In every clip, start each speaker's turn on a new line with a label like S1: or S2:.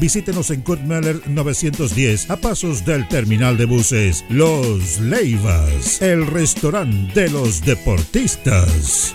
S1: Visítenos en Kurt 910 a pasos del terminal de buses Los Leivas, el restaurante de los deportistas.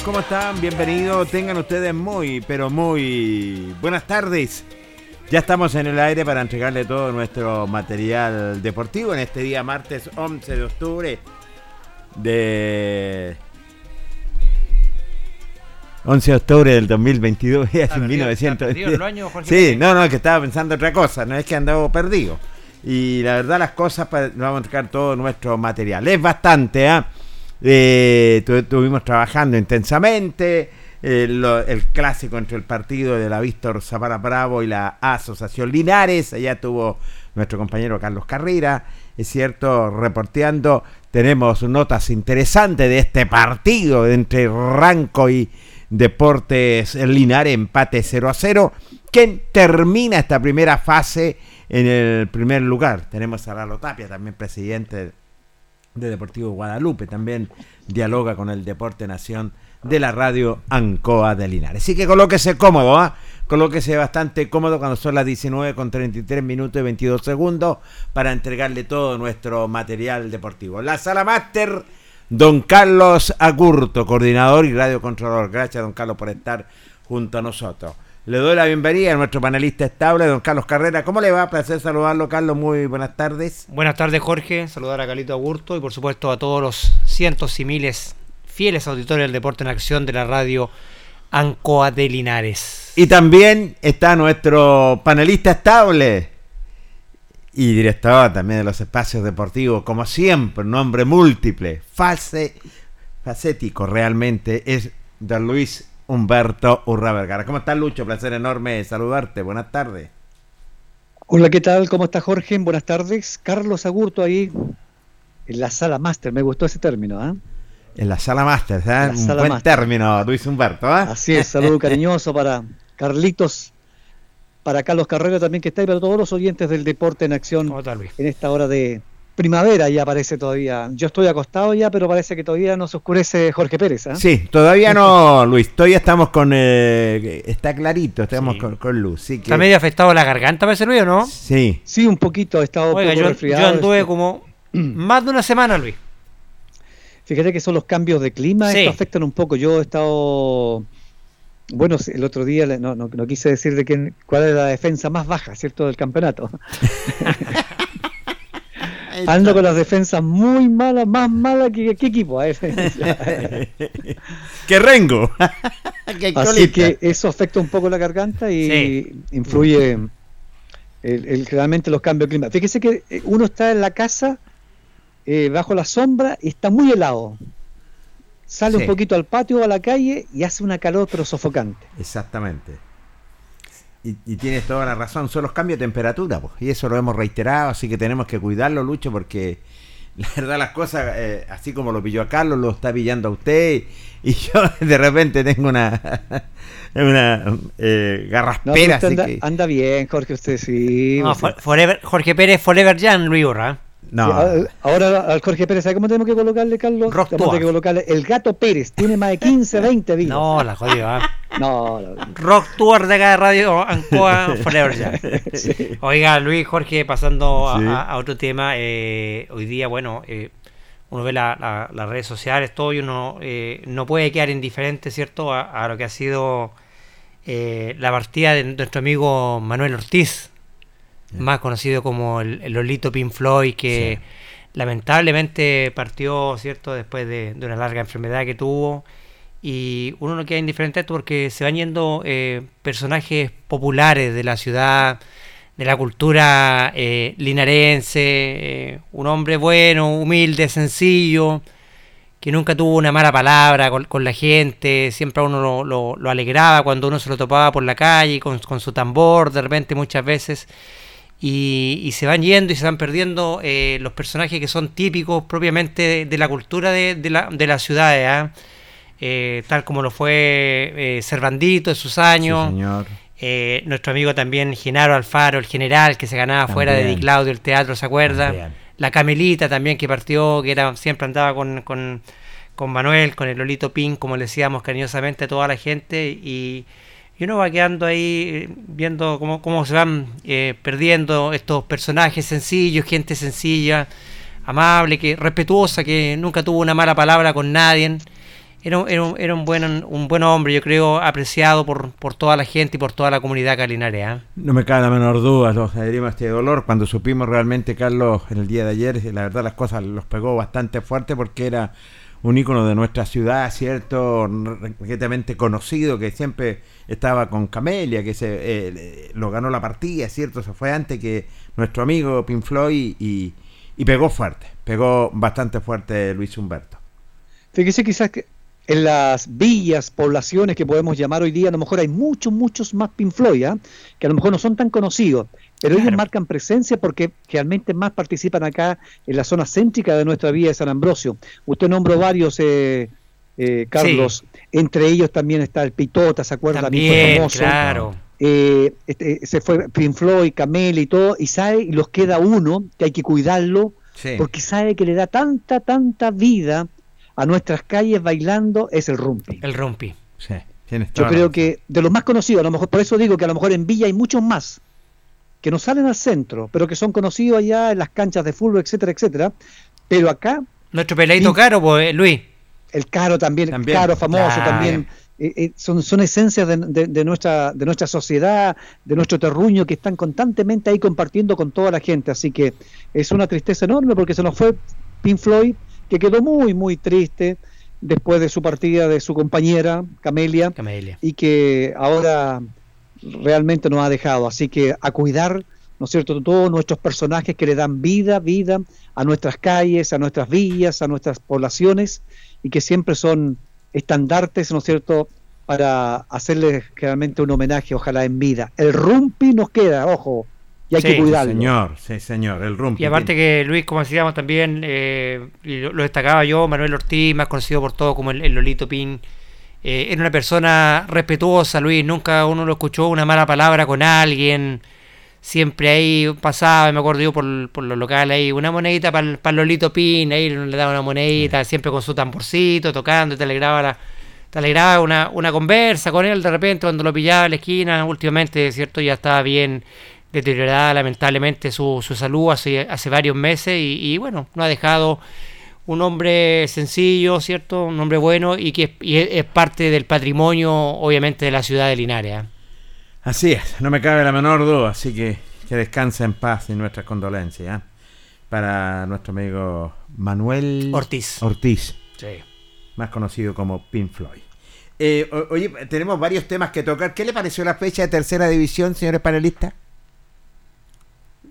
S2: Amigos? ¿Cómo están? Bienvenidos. Tengan ustedes muy, pero muy buenas tardes. Ya estamos en el aire para entregarle todo nuestro material deportivo en este día martes 11 de octubre de 11 de octubre del 2022, ya en 1900. Sí, no, no, es que estaba pensando otra cosa, no es que andaba perdido. Y la verdad las cosas, pues, vamos a entregar todo nuestro material. Es bastante, ¿ah? Eh, estuvimos trabajando intensamente. El, clásico entre el partido de la Víctor Zapara Bravo y la Asociación Linares. Allá tuvo nuestro compañero Carlos Carrera, es cierto, reporteando. Tenemos notas interesantes de este partido entre Ranco y Deportes Linares, empate 0 a 0. que termina esta primera fase en el primer lugar? Tenemos a Lalo Tapia, también presidente de Deportivo Guadalupe. También dialoga con el Deporte Nación de la radio Ancoa de Linares. Así que colóquese cómodo, ¿ah? Colóquese bastante cómodo cuando son las 19 con 33 minutos y 22 segundos para entregarle todo nuestro material deportivo. La sala máster, don Carlos Agurto, coordinador y radiocontrolador. Gracias, don Carlos, por estar junto a nosotros. Le doy la bienvenida a nuestro panelista estable, don Carlos Carrera. ¿Cómo le va? Placer saludarlo, Carlos. Muy buenas tardes.
S3: Buenas tardes, Jorge. Saludar a Carlito Agurto y, por supuesto, a todos los cientos y miles fieles auditores del Deporte en Acción de la radio Ancoa de Linares.
S2: Y también está nuestro panelista estable, y director también de los espacios deportivos, como siempre, un nombre múltiple, fase, facético realmente, es don Luis Humberto Urra Vergara. ¿Cómo estás, Lucho? Placer enorme saludarte. Buenas tardes.
S4: Hola, ¿qué tal? ¿Cómo está Jorge? Buenas tardes. Carlos Agurto ahí en la sala máster, me gustó ese término, ¿ah?
S2: En la sala máster, ¿eh? Un buen término, Luis Humberto, ¿eh?
S4: Así es, saludo cariñoso para Carlitos para Carlos Carrera también que está ahí, para todos los oyentes del deporte en acción en esta hora de primavera ya parece todavía. Yo estoy acostado ya, pero parece que todavía no se oscurece Jorge Pérez. ¿eh?
S2: Sí, todavía no, Luis. Todavía estamos con. Eh, está clarito, estamos con, luz. Sí
S3: ¿Está medio afectado la garganta, parece Luis, o no?
S2: Sí.
S4: Sí, un poquito. He estado
S3: Oiga, yo, yo anduve como más de una semana, Luis.
S4: Fíjate que son los cambios de clima, esto afectan un poco. Yo he estado bueno, el otro día no, no, quise decir de quién, cuál es la defensa más baja, ¿cierto?, del campeonato. Ando con las defensas muy malas, más malas que qué equipo.
S2: que Rengo.
S4: Así que eso afecta un poco la garganta y influye el, realmente los cambios de clima. Fíjese que eh, uno está en la casa eh, bajo la sombra y está muy helado sale un poquito al patio o a la calle y hace una calor pero sofocante.
S2: Exactamente. Y, tienes toda la razón, son los cambios de temperatura, pues, y eso lo hemos reiterado, así que tenemos que cuidarlo, Lucho, porque la verdad las cosas, eh, así como lo pilló a Carlos, lo está pillando a usted, y yo de repente tengo una, una eh, garraspera.
S4: anda, bien, Jorge, usted sí.
S3: Jorge Pérez Forever Jan, Luis Urra.
S4: No. ahora al Jorge Pérez, ¿sabe cómo tenemos que colocarle, Carlos? Tenemos que colocarle el gato Pérez. Tiene más de 15, 20 vidas.
S3: No, la jodió. ¿ah? No, no, Rock Tour de cada radio Ancoa Forever ya. Oiga, Luis, Jorge, pasando a, otro tema. Eh, hoy día, bueno, eh, uno ve las redes sociales, todo, y uno eh, no puede quedar indiferente, ¿cierto?, a, lo que ha sido la partida de nuestro amigo Manuel Ortiz más conocido como el, Lolito Pink Floyd, que lamentablemente partió, ¿cierto?, después de, una larga enfermedad que tuvo. Y uno no queda indiferente porque se van yendo eh, personajes populares de la ciudad, de la cultura eh, linarense, eh, un hombre bueno, humilde, sencillo, que nunca tuvo una mala palabra con, la gente, siempre a uno lo, lo, alegraba cuando uno se lo topaba por la calle con, con su tambor, de repente muchas veces y, se van yendo y se van perdiendo eh, los personajes que son típicos propiamente de, la cultura de, de, la, de las ciudades, ¿ah? eh, tal como lo fue eh, Cervandito en sus años. nuestro amigo también Genaro Alfaro, el general que se ganaba fuera de Di Claudio el teatro, ¿se acuerda? La Camelita también que partió, que era siempre andaba con, con, con Manuel, con el Lolito Pin, como le decíamos cariñosamente a toda la gente. Y, y uno va quedando ahí eh, viendo cómo, cómo se van eh, perdiendo estos personajes sencillos, gente sencilla, amable, que respetuosa, que nunca tuvo una mala palabra con nadie. Era, era, era un, buen, un buen hombre, yo creo, apreciado por, por toda la gente y por toda la comunidad calinarea.
S2: No me cabe la menor duda, nos adherimos a este dolor. Cuando supimos realmente, Carlos, en el día de ayer, la verdad las cosas los pegó bastante fuerte porque era un ícono de nuestra ciudad, ¿cierto? Requetamente conocido, que siempre estaba con Camelia, que se eh, lo ganó la partida, ¿cierto? Se fue antes que nuestro amigo Pink Floyd y, pegó fuerte, pegó bastante fuerte Luis Humberto.
S4: Fíjese quizás que en las villas, poblaciones que podemos llamar hoy día, a lo mejor hay muchos, muchos más Pink Floyd, ¿ah? que a lo mejor no son tan conocidos. Pero ellos marcan presencia porque realmente más participan acá en la zona céntrica de nuestra vía de San Ambrosio. Usted nombró varios, eh, eh, Carlos. Entre ellos también está el Pitota, ¿se acuerda?
S3: También, famoso. claro.
S4: Eh, este, se fue Pink Floyd, Camel y todo, y sabe, y los queda uno, que hay que cuidarlo, porque sabe que le da tanta, tanta vida a nuestras calles bailando, es el rumpi.
S3: El rumpi, sí.
S4: Yo creo que de los más conocidos, a lo mejor, por eso digo que a lo mejor en Villa hay muchos más, que no salen al centro, pero que son conocidos allá en las canchas de fútbol, etcétera, etcétera. Pero acá.
S3: Nuestro peladito caro, pues, Luis.
S4: El caro también, el caro famoso también. Eh, eh, son, son esencias de, nuestra, de nuestra sociedad, de nuestro terruño, que están constantemente ahí compartiendo con toda la gente. Así que es una tristeza enorme porque se nos fue Pink Floyd, que quedó muy, muy triste después de su partida de su compañera, Camelia.
S3: Camelia.
S4: y que ahora realmente nos ha dejado. Así que a cuidar ¿no es cierto?, todos nuestros personajes que le dan vida, vida a nuestras calles, a nuestras villas, a nuestras poblaciones y que siempre son estandartes, ¿no es cierto?, para hacerles realmente un homenaje, ojalá en vida. El rumpi nos queda, ojo, y hay que cuidarlo.
S2: Señor, sí, señor, el rumpi.
S3: Y aparte que Luis, como decíamos también, eh, lo, destacaba yo, Manuel Ortiz, más conocido por todo como el, Lolito Pin, eh, era una persona respetuosa, Luis, nunca uno lo escuchó una mala palabra con alguien, siempre ahí pasaba, me acuerdo yo por, por los locales ahí, una monedita para el Lolito Pin, ahí le daba una monedita, siempre con su tamborcito, tocando, te alegraba la te alegraba una, una conversa con él de repente cuando lo pillaba en la esquina, últimamente, ¿cierto? Ya estaba bien deteriorada lamentablemente su, su salud hace, hace varios meses y, bueno, no ha dejado un hombre sencillo, ¿cierto? Un hombre bueno y que es, parte del patrimonio, obviamente, de la ciudad de Linares. ¿eh?
S2: Así es, no me cabe la menor duda, así que que descanse en paz y nuestras condolencias ¿eh? para nuestro amigo Manuel
S3: Ortiz.
S2: Ortiz. Más conocido como Pink Floyd. Eh, oye, tenemos varios temas que tocar. ¿Qué le pareció la fecha de tercera división, señores panelistas?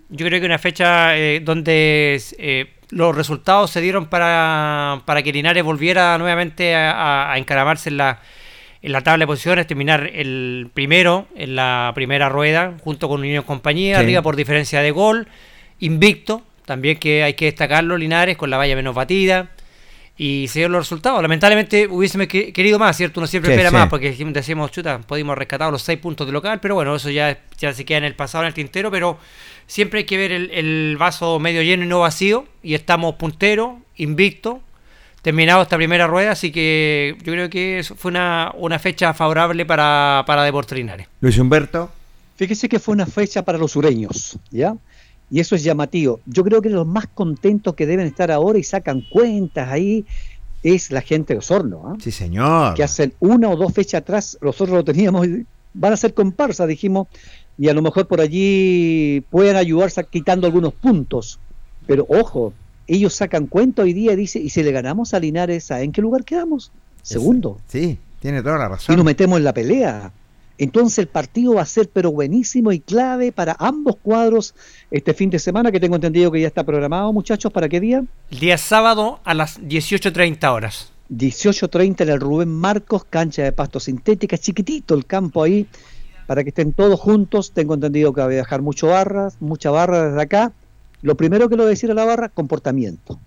S3: Yo creo que una fecha eh, donde los resultados se dieron para, para que Linares volviera nuevamente a, encaramarse en la, en la tabla de posiciones, terminar el primero en la primera rueda, junto con Unión Compañía, arriba por diferencia de gol, invicto, también que hay que destacarlo, Linares, con la valla menos batida, y se dieron los resultados. Lamentablemente hubiésemos querido más, ¿cierto? Uno siempre espera más, porque decimos, chuta, pudimos rescatar los seis puntos de local, pero bueno, eso ya, ya se queda en el pasado, en el tintero, pero siempre hay que ver el, vaso medio lleno y no vacío. Y estamos punteros, invictos, terminado esta primera rueda. Así que yo creo que fue una, una fecha favorable para, para Deportes Linares.
S2: Luis Humberto.
S4: Fíjese que fue una fecha para los sureños, ¿ya? Y eso es llamativo. Yo creo que los más contentos que deben estar ahora y sacan cuentas ahí es la gente de Osorno. ¿ah?
S2: Sí, señor.
S4: Que hacen una o dos fechas atrás, nosotros lo teníamos, van a ser comparsa, dijimos, y a lo mejor por allí pueden ayudarse quitando algunos puntos. Pero ojo, ellos sacan cuenta hoy día y dice, y si le ganamos a Linares, ¿en qué lugar quedamos? Segundo.
S2: Sí, tiene toda la razón.
S4: Y nos metemos en la pelea. Entonces el partido va a ser pero buenísimo y clave para ambos cuadros este fin de semana, que tengo entendido que ya está programado, muchachos, ¿para qué día?
S3: El día sábado a las 18.30 horas.
S4: 18.30 en el Rubén Marcos, cancha de pasto sintética, chiquitito el campo ahí, para que estén todos juntos. Tengo entendido que va a dejar mucho barras, mucha barra desde acá. Lo primero que lo voy a decir a la barra, comportamiento.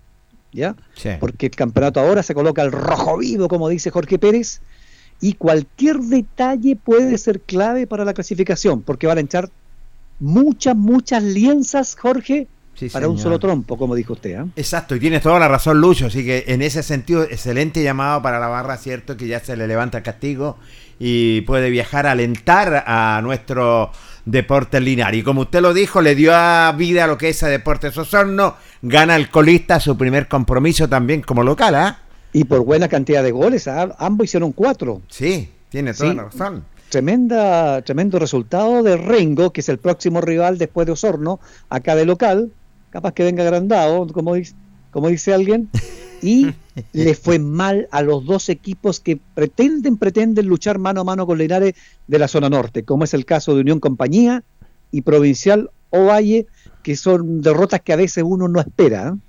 S4: ¿Ya? Porque el campeonato ahora se coloca al rojo vivo, como dice Jorge Pérez, y cualquier detalle puede ser clave para la clasificación, porque van a echar muchas, muchas lienzas, Jorge, para un solo trompo, como dijo usted. ¿eh?
S2: Exacto, y tienes toda la razón, Lucho. Así que en ese sentido, excelente llamado para la barra, cierto, que ya se le levanta el castigo y puede viajar a alentar a nuestro deporte lineal. Y como usted lo dijo, le dio a vida a lo que es a Deportes Osorno, gana el colista su primer compromiso también como local, ¿ah?
S4: Y por buena cantidad de goles, ambos hicieron cuatro.
S2: Sí, tiene toda la razón.
S4: Tremenda, tremendo resultado de Rengo, que es el próximo rival después de Osorno, acá de local, capaz que venga agrandado, como dice, como dice alguien, y le fue mal a los dos equipos que pretenden, pretenden luchar mano a mano con Linares de la zona norte, como es el caso de Unión Compañía y Provincial Ovalle, que son derrotas que a veces uno no espera. ¿eh?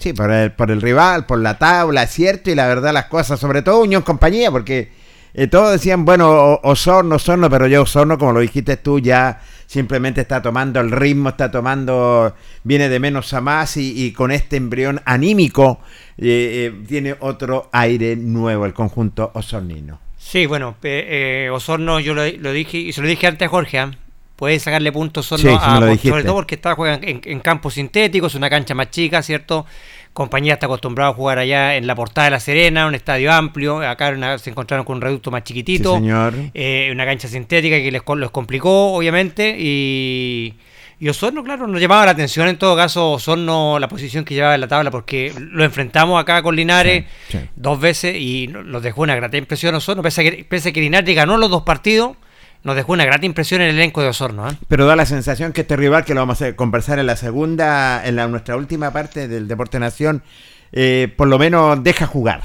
S2: Sí, por el, por el rival, por la tabla, cierto, y la verdad las cosas, sobre todo Unión Compañía, porque eh, todos decían, bueno, Osorno, Osorno, pero ya Osorno, como lo dijiste tú, ya simplemente está tomando el ritmo, está tomando, viene de menos a más y, con este embrión anímico eh, eh, tiene otro aire nuevo el conjunto osornino.
S3: Sí, bueno, Osorno yo lo, dije y se lo dije antes a Jorge, puede sacarle puntos Osorno a, sobre todo porque está jugando en, en campos sintéticos, una cancha más chica, ¿cierto? Compañía está acostumbrado a jugar allá en la Portada de La Serena, un estadio amplio. Acá se encontraron con un reducto más chiquitito.
S2: señor.
S3: Eh, una cancha sintética que les, los complicó, obviamente. Y, y Osorno, claro, nos llamaba la atención en todo caso Osorno, la posición que llevaba en la tabla, porque lo enfrentamos acá con Linares dos veces y nos dejó una grata impresión Osorno, pese a que, pese a que Linares ganó los dos partidos nos dejó una gran impresión el elenco de Osorno. ¿eh?
S2: Pero da la sensación que este rival, que lo vamos a conversar en la segunda, en la, nuestra última parte del Deporte Nación, eh, por lo menos deja jugar.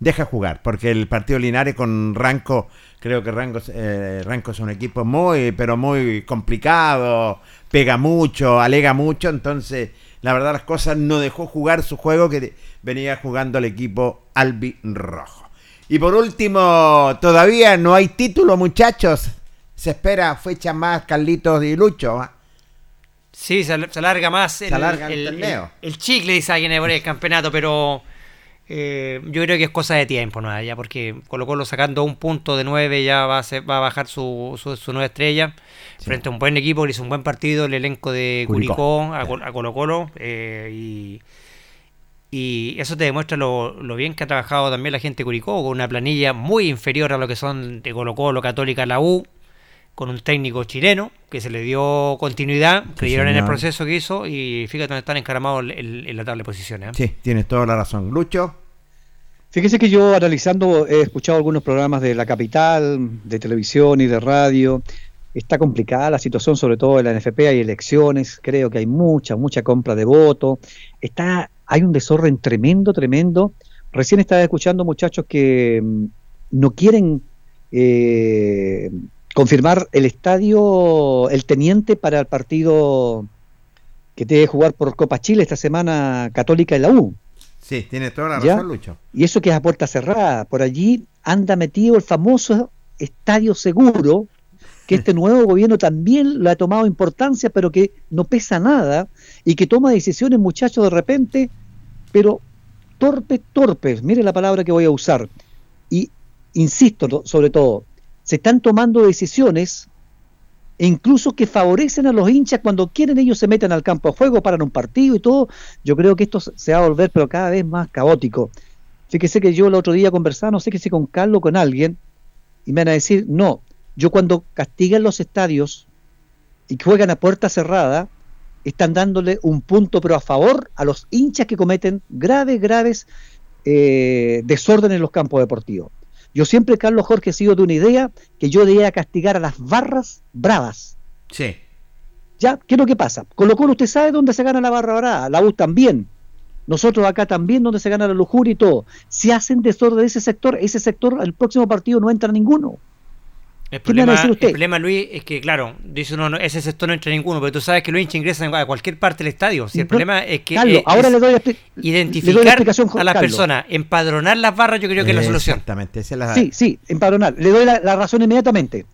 S2: deja jugar, porque el partido Linares con Ranco, creo que Ranco, eh, Ranco es un equipo muy, pero muy complicado, pega mucho, alega mucho, entonces la verdad las cosas no dejó jugar su juego que venía jugando el equipo Albi Rojo. Y por último, todavía no hay título, muchachos. Se espera fecha más Carlitos y Lucho.
S3: Sí, se, alarga más
S2: el, el,
S3: el, chicle, dice alguien por el campeonato, pero eh, yo creo que es cosa de tiempo, ¿no? Ya porque Colo Colo sacando un punto de nueve ya va a, va a bajar su, su, nueva estrella frente a un buen equipo que hizo un buen partido, el elenco de Curicó, a, Colo Colo eh, y, y, eso te demuestra lo, bien que ha trabajado también la gente de Curicó con una planilla muy inferior a lo que son de Colo Colo, Católica, la U con un técnico chileno que se le dio continuidad, creyeron en el proceso que hizo y fíjate dónde están encaramados en la tabla de posiciones.
S2: ¿eh? Sí, tienes toda la razón. Lucho.
S4: Fíjese que yo analizando he escuchado algunos programas de la capital, de televisión y de radio. Está complicada la situación, sobre todo en la NFP, hay elecciones, creo que hay mucha, mucha compra de votos. Está, hay un desorden tremendo, tremendo. Recién estaba escuchando muchachos que mm, no quieren eh, confirmar el estadio, el teniente para el partido que debe jugar por Copa Chile esta semana Católica en la U.
S2: Sí, tiene toda la razón, Lucho.
S4: Y eso que es a puerta cerrada. Por allí anda metido el famoso estadio seguro, que este nuevo gobierno también lo ha tomado importancia, pero que no pesa nada y que toma decisiones, muchachos, de repente, pero torpes, torpes. Mire la palabra que voy a usar. Y insisto, sobre todo, se están tomando decisiones incluso que favorecen a los hinchas cuando quieren ellos se meten al campo de juego, paran un partido y todo. Yo creo que esto se va a volver pero cada vez más caótico. Fíjese que yo el otro día conversaba, no sé qué si con Carlos con alguien, y me van a decir, no, yo cuando castigan los estadios y juegan a puerta cerrada, están dándole un punto pero a favor a los hinchas que cometen graves, graves eh, desórdenes en los campos deportivos. Yo siempre, Carlos Jorge, he sido de una idea que yo debía castigar a las barras bravas.
S2: Sí.
S4: ¿Ya? ¿Qué es lo que pasa? Con lo cual usted sabe dónde se gana la barra brava, la U también. Nosotros acá también donde se gana la lujuria y todo. Si hacen desorden de ese sector, ese sector, el próximo partido no entra ninguno.
S3: El problema, Luis, es que, claro, dice uno, ese sector no entra ninguno, pero tú sabes que los hinchas ingresan a cualquier parte del estadio. Si el problema es que
S4: ahora le doy
S3: identificar a las personas, empadronar las barras, yo creo que es la solución.
S2: Exactamente,
S4: Sí, sí, empadronar. Le doy la, razón inmediatamente.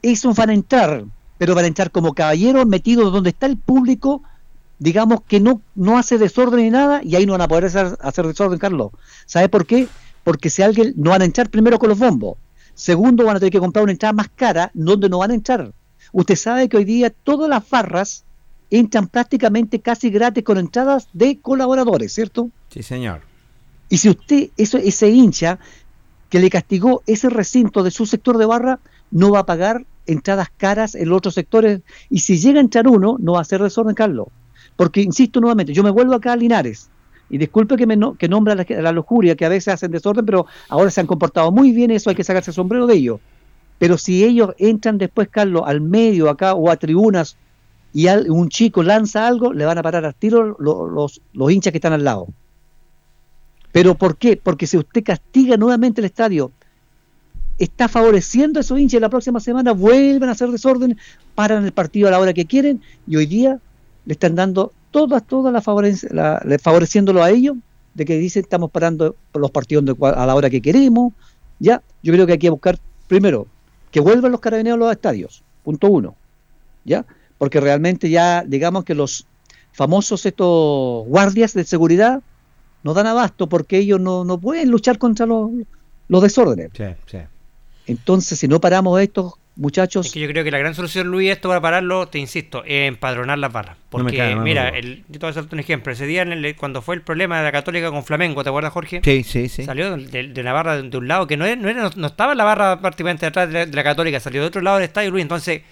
S4: Eso van a entrar, pero van a entrar como caballeros metidos donde está el público, digamos que no, no hace desorden ni nada, y ahí no van a poder hacer, hacer desorden, Carlos. ¿Sabe por qué? Porque si alguien no van a entrar primero con los bombos Segundo, van a tener que comprar una entrada más cara donde no van a entrar. Usted sabe que hoy día todas las barras entran prácticamente casi gratis con entradas de colaboradores, ¿cierto?
S2: Sí, señor.
S4: Y si usted, eso, ese hincha que le castigó ese recinto de su sector de barra, no va a pagar entradas caras en los otros sectores. Y si llega a entrar uno, no va a ser desorden, Carlos. Porque, insisto nuevamente, yo me vuelvo acá a Linares. Y disculpe que, me que nombra la, la, lujuria, que a veces hacen desorden, pero ahora se han comportado muy bien, eso hay que sacarse el sombrero de ellos. Pero si ellos entran después, Carlos, al medio acá o a tribunas y un chico lanza algo, le van a parar al tiro los, los, hinchas que están al lado. ¿Pero por qué? Porque si usted castiga nuevamente el estadio, está favoreciendo a esos hinchas la próxima semana vuelven a hacer desorden, paran el partido a la hora que quieren y hoy día le están dando todas, todas las favoreciéndolo a ellos, de que dicen estamos parando los partidos a la hora que queremos, ya, yo creo que hay que buscar, primero, que vuelvan los carabineros a los estadios, punto uno, ya, porque realmente ya, digamos que los famosos estos guardias de seguridad no dan abasto porque ellos no, no pueden luchar contra los, los desórdenes. Entonces, si no paramos estos muchachos.
S3: Es que yo creo que la gran solución, Luis, esto para pararlo, te insisto, es empadronar las barras. Porque, mira, el, yo te voy a hacer un ejemplo. Ese día, cuando fue el problema de la Católica con Flamengo, ¿te acuerdas, Jorge?
S2: Sí, sí, sí.
S3: Salió de, la barra de, un lado, que no, era, no, era, no, estaba la barra prácticamente detrás de la, Católica, salió de otro lado del estadio, Luis. Entonces,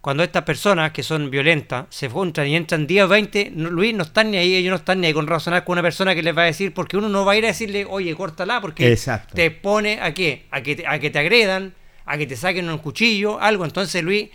S3: cuando estas personas que son violentas se encuentran y entran 10 o 20, Luis, no están ni ahí, ellos no están ni ahí con razonar con una persona que les va a decir, porque uno no va a ir a decirle, oye, córtala, porque te pone a qué? A que, a que te agredan a que te saquen un cuchillo, algo. Entonces, Luis,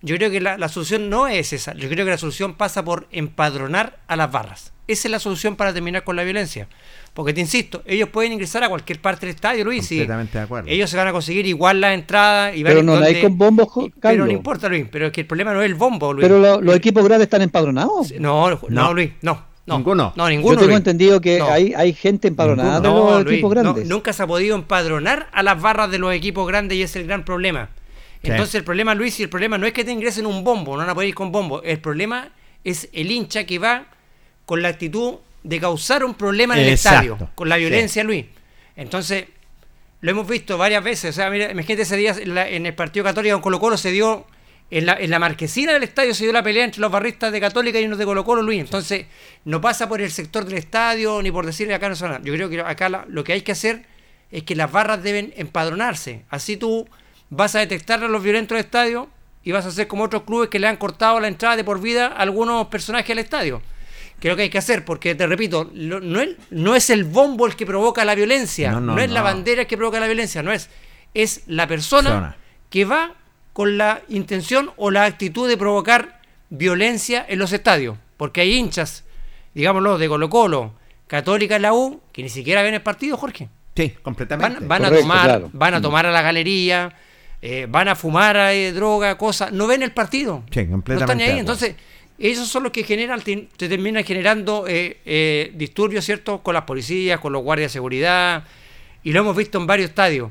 S3: yo creo que la, solución no es esa. Yo creo que la solución pasa por empadronar a las barras. esa es la solución para terminar con la violencia. Porque te insisto, ellos pueden ingresar a cualquier parte del estadio, Luis.
S2: Completamente de acuerdo.
S3: Ellos se van a conseguir igual la entrada y
S4: Pero no hay con bombos,
S3: Pero no importa, Luis. Pero es que el problema no es el bombo, Luis.
S4: Pero los equipos grandes están empadronados.
S3: No, no, Luis, no. No,
S2: ninguno.
S3: No, ninguno.
S4: Yo tengo entendido que hay, hay gente empadronada de los equipos grandes.
S3: nunca se ha podido empadronar a las barras de los equipos grandes y ese es el gran problema. Entonces el problema, Luis, y el problema no es que te ingresen un bombo, no van a poder ir con bombo. El problema es el hincha que va con la actitud de causar un problema en el estadio, con la violencia, Luis. Entonces, lo hemos visto varias veces. O sea, mira, imagínate ese día en, el partido católico con Colo Colo se dio, en la, en la marquesina del estadio se dio la pelea entre los barristas de Católica y unos de Colo Colo, Luis. Entonces, no pasa por el sector del estadio ni por decirle acá no nada. Yo creo que acá lo que hay que hacer es que las barras deben empadronarse. Así tú vas a detectar a los violentos del estadio y vas a hacer como otros clubes que le han cortado la entrada de por vida a algunos personajes al estadio. Creo que hay que hacer, porque te repito, no, es, no es el bombo el que provoca la violencia, no, es la bandera el que provoca la violencia, no es, es la persona, que va con la intención o la actitud de provocar violencia en los estadios, porque hay hinchas, digámoslo, de Colo Colo, Católica en la U, que ni siquiera ven el partido, Jorge.
S2: Sí, completamente.
S3: Van, a tomar, van a tomar a la galería, eh, van a fumar eh, droga, cosas, no ven el partido.
S2: Sí, completamente.
S3: No están ahí. Entonces, esos son los que generan, te, terminan generando eh, disturbios, ¿cierto? Con las policías, con los guardias de seguridad, y lo hemos visto en varios estadios.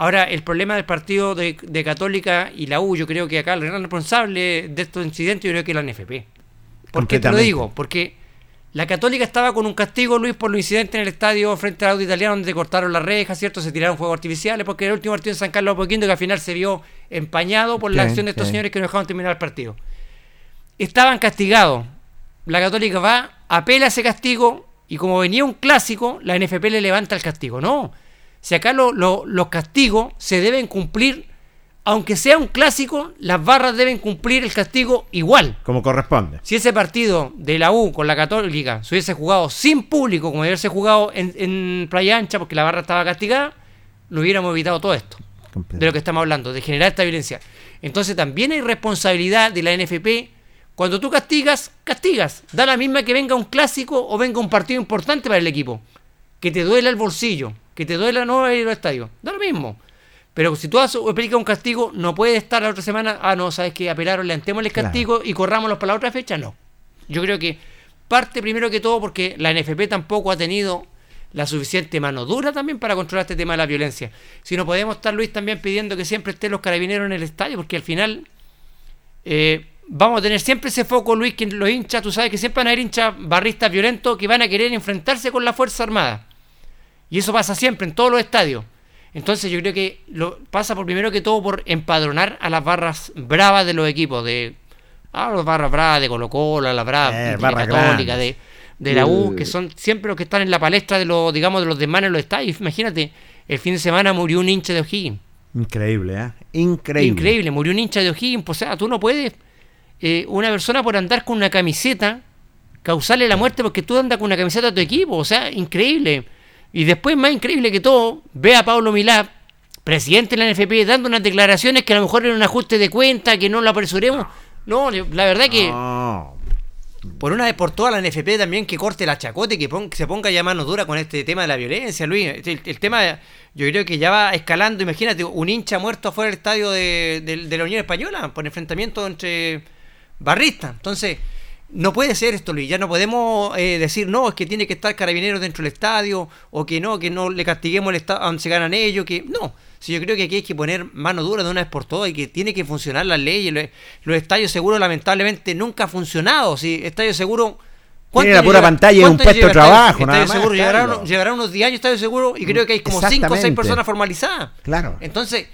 S3: Ahora, el problema del partido de, Católica y la U, yo creo que acá el gran responsable de estos incidentes, yo creo que es la NFP. ¿Por qué te lo digo? Porque la Católica estaba con un castigo, Luis, por los incidentes en el estadio frente al auto italiano, donde cortaron las rejas, ¿cierto? Se tiraron fuegos artificiales, porque era el último partido en San Carlos Apoquindo, que al final se vio empañado por la acción de estos señores que no dejaron terminar el partido. Estaban castigados. La Católica va, apela a ese castigo, y como venía un clásico, la NFP le levanta el castigo. No. Si acá los castigos se deben cumplir aunque sea un clásico, las barras deben cumplir el castigo igual.
S2: Como corresponde.
S3: Si ese partido de la U con la Católica se hubiese jugado sin público, como hubiese jugado en, Playa Ancha, porque la barra estaba castigada, no hubiéramos evitado todo esto. De lo que estamos hablando, de generar esta violencia. Entonces también hay responsabilidad de la NFP. Cuando tú castigas, castigas. Da la misma que venga un clásico o venga un partido importante para el equipo. Que te duela el bolsillo, que te duela no ir al estadio. Da lo mismo. Pero si tú aplicas un castigo, no puede estar la otra semana, ah, no, sabes que apelaron, levantemos el castigo y corrámoslo para la otra fecha. No. Yo creo que parte primero que todo porque la NFP tampoco ha tenido la suficiente mano dura también para controlar este tema de la violencia. Si no podemos estar, Luis, también pidiendo que siempre estén los carabineros en el estadio, porque al final eh, vamos a tener siempre ese foco, Luis, que los hinchas, tú sabes que siempre van a haber hinchas barristas violentos que van a querer enfrentarse con la Fuerza Armada. Y eso pasa siempre en todos los estadios. Entonces yo creo que lo pasa por primero que todo por empadronar a las barras bravas de los equipos, de ah, las barras bravas de Colo Colo, la brava eh, católica, de, de, la U, que son siempre los que están en la palestra de los, digamos, de los demás en los estadios. Imagínate, el fin de semana murió un hincha de O'Higgins.
S2: Increíble, ¿eh? Increíble.
S3: Increíble, murió un hincha de O'Higgins. O sea, tú no puedes, eh, una persona por andar con una camiseta, causarle la muerte porque tú andas con una camiseta a tu equipo. O sea, increíble. Y después, más increíble que todo, ve a Pablo Milá, presidente de la NFP, dando unas declaraciones que a lo mejor era un ajuste de cuenta, que no lo apresuremos. No, la verdad que... Por una vez por todas la NFP también que corte la chacote, que, que se ponga ya mano dura con este tema de la violencia, Luis. El, tema, yo creo que ya va escalando. Imagínate, un hincha muerto afuera del estadio de, de la Unión Española por enfrentamiento entre barristas. Entonces, no puede ser esto, Luis. Ya no podemos eh, decir, no, es que tiene que estar carabineros dentro del estadio, o que no, que no le castiguemos el estadio donde se ganan ellos, que no. Si yo creo que aquí hay que poner mano dura de una vez por todas y que tiene que funcionar las leyes. Los, estadios seguros, lamentablemente, nunca han funcionado. Si estadio seguro.
S2: Tiene la pura pantalla y un puesto de trabajo, nada más.
S3: Seguro, llegará, unos 10 años estadio seguro y creo que hay como 5 o 6 personas formalizadas.
S2: Claro.
S3: Entonces,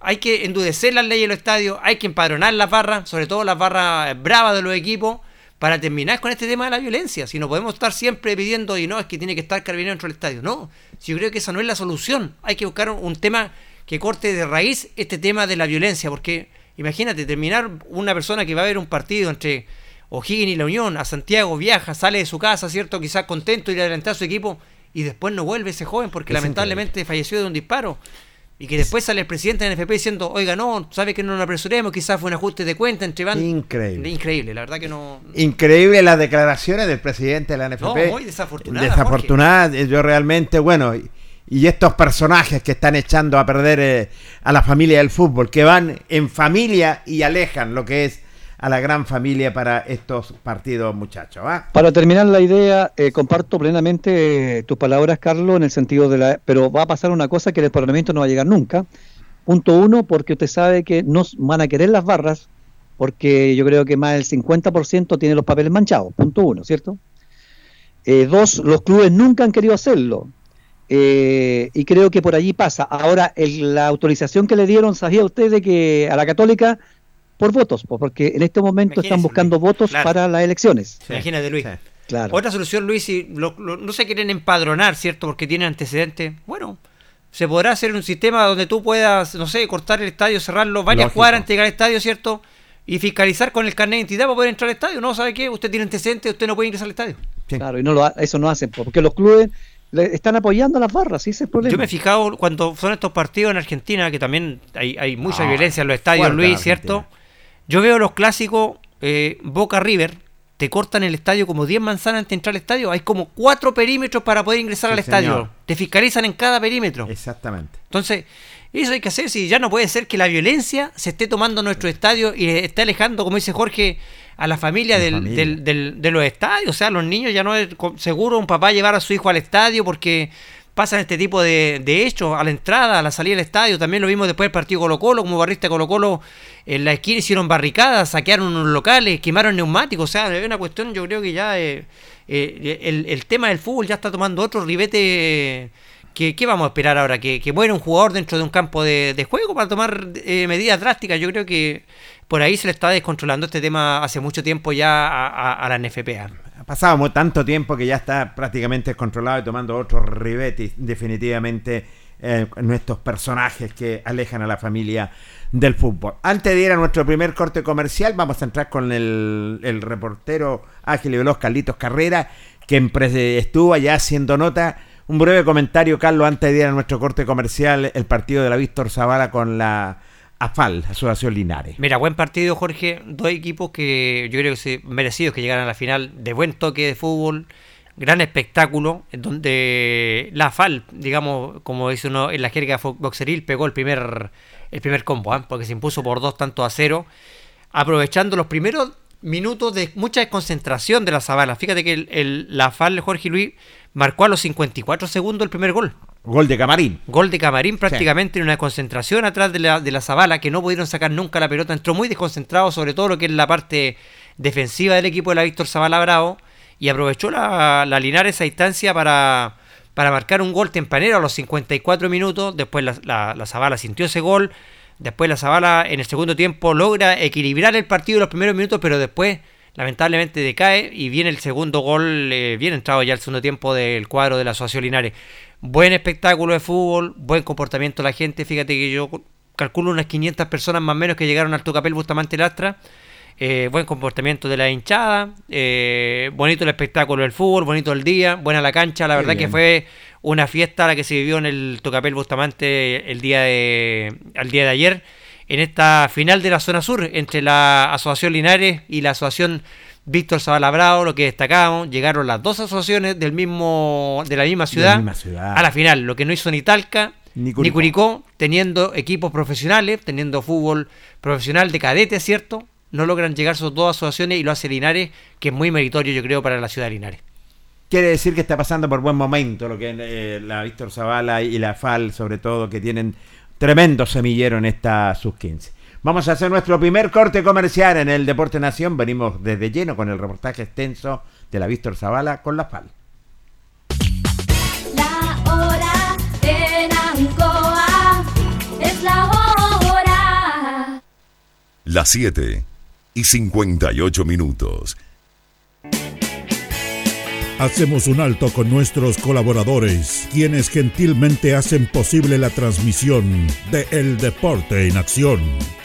S3: hay que endurecer las leyes de los estadios, hay que empadronar las barras, sobre todo las barras bravas de los equipos para terminar con este tema de la violencia. Si no podemos estar siempre pidiendo, y no, es que tiene que estar carabinero dentro del estadio. No, si yo creo que esa no es la solución. Hay que buscar un, tema que corte de raíz este tema de la violencia, porque imagínate, terminar una persona que va a ver un partido entre O'Higgins y la Unión, a Santiago, viaja, sale de su casa, ¿cierto? Quizás contento, a adelantar a su equipo, y después no vuelve ese joven porque lamentablemente falleció de un disparo. Y que después sale el presidente de la NFP diciendo, oiga, no, sabe que no nos apresuremos, quizás fue un ajuste de cuenta entre bandas.
S2: Increíble.
S3: Increíble, la verdad que no.
S2: Increíble las declaraciones del presidente de la NFP. No,
S3: muy desafortunada.
S2: Desafortunada, yo realmente, bueno, y estos personajes que están echando a perder eh, a la familia del fútbol, que van en familia y alejan lo que es a la gran familia para estos partidos, muchachos.
S4: Para terminar la idea, eh, comparto plenamente eh, tus palabras, Carlos, en el sentido de la... Pero va a pasar una cosa que el Parlamento no va a llegar nunca. Punto uno, porque usted sabe que no van a querer las barras, porque yo creo que más del 50% tiene los papeles manchados. Punto uno, ¿cierto? Eh, dos, los clubes nunca han querido hacerlo. y creo que por allí pasa. Ahora, la autorización que le dieron, ¿sabía usted de que a la católica por votos, porque en este momento están buscando votos para las elecciones.
S3: Imagínate, Luis. Otra solución, Luis, si no se quieren empadronar, ¿cierto? Porque tienen antecedentes. Bueno, se podrá hacer un sistema donde tú puedas, no sé, cortar el estadio, cerrarlo, varias cuadras antes de llegar al estadio, ¿cierto? Y fiscalizar con el carnet de identidad para poder entrar al estadio. No, ¿sabe qué? Usted tiene antecedentes, usted no puede ingresar al estadio.
S4: Claro, y no lo, eso no hacen, porque los clubes están apoyando a las barras, sí, ese es el problema.
S3: Yo me he fijado cuando son estos partidos en Argentina, que también hay, hay mucha ah, violencia en los estadios, Luis, ¿cierto? Yo veo los clásicos eh, Boca River, te cortan el estadio como 10 manzanas antes de entrar al estadio. Hay como 4 perímetros para poder ingresar al estadio. Te fiscalizan en cada perímetro.
S2: Exactamente.
S3: Entonces, eso hay que hacer. Si ya no puede ser que la violencia se esté tomando nuestro estadio y esté alejando, como dice Jorge, a la familia, del, de los estadios. O sea, los niños ya no es seguro un papá llevar a su hijo al estadio porque pasan este tipo de, hechos a la entrada, a la salida del estadio. También lo vimos después del partido Colo Colo, como barrista Colo Colo en la esquina hicieron barricadas, saquearon unos locales, quemaron neumáticos. O sea, es una cuestión, yo creo que ya eh, eh, el, tema del fútbol ya está tomando otro ribete. ¿Qué, vamos a esperar ahora? ¿Que, que muera un jugador dentro de un campo de, juego para tomar eh, medidas drásticas? Yo creo que por ahí se le está descontrolando este tema hace mucho tiempo ya a, a la NFPA
S2: pasábamos tanto tiempo que ya está prácticamente descontrolado y tomando otros ribetes definitivamente eh, nuestros personajes que alejan a la familia del fútbol. Antes de ir a nuestro primer corte comercial, vamos a entrar con el, reportero ágil y veloz Carlitos Carrera, que estuvo allá haciendo nota. Un breve comentario, Carlos, antes de ir a nuestro corte comercial, el partido de la Víctor Zavala con la AFAL, Asociación Linares.
S3: Mira, buen partido, Jorge. Dos equipos que yo creo que merecidos que llegaran a la final, de buen toque de fútbol, gran espectáculo, donde la AFAL, digamos, como dice uno en la jerga boxeril, pegó el primer, el primer combo, ¿eh? porque se impuso por dos tanto a cero, aprovechando los primeros minutos de mucha desconcentración de la Zabala. Fíjate que el, la FAL Jorge Luis marcó a los 54 segundos el primer gol.
S2: Gol de Camarín.
S3: Gol de Camarín prácticamente en una concentración atrás de la, de la Zabala, que no pudieron sacar nunca la pelota. Entró muy desconcentrado, sobre todo lo que es la parte defensiva del equipo de la Víctor Zabala Bravo. Y aprovechó la, la Linares esa instancia para, para marcar un gol tempranero a los 54 minutos. Después la, la, Zabala sintió ese gol. Después la Zabala en el segundo tiempo logra equilibrar el partido en los primeros minutos, pero después lamentablemente decae y viene el segundo gol, eh, bien entrado ya el segundo tiempo del cuadro de la Asociación Linares. Buen espectáculo de fútbol, buen comportamiento de la gente. Fíjate que yo calculo unas 500 personas más o menos que llegaron al Tucapel Bustamante Lastra. Eh, buen comportamiento de la hinchada, eh, bonito el espectáculo del fútbol, bonito el día, buena la cancha, la verdad que fue una fiesta la que se vivió en el Tucapel Bustamante el día de, al día de ayer, en esta final de la zona sur entre la Asociación Linares y la Asociación Víctor Zabalabrao, lo que destacamos, llegaron las dos asociaciones del mismo, de la misma ciudad, a la final, lo que no hizo ni Talca ni Curicó. teniendo equipos profesionales, teniendo fútbol profesional de cadetes, ¿cierto? No logran llegar sus dos asociaciones y lo hace Linares, que es muy meritorio, yo creo, para la ciudad de Linares.
S2: Quiere decir que está pasando por buen momento lo que eh, la Víctor Zavala y la FAL, sobre todo, que tienen tremendo semillero en esta sub 15. Vamos a hacer nuestro primer corte comercial en el Deporte Nación. Venimos desde lleno con el reportaje extenso de la Víctor Zavala con la FAL.
S5: La hora en Ancoa es la hora.
S6: Las 7 y 58 minutos.
S1: Hacemos un alto con nuestros colaboradores, quienes gentilmente hacen posible la transmisión de El Deporte en Acción.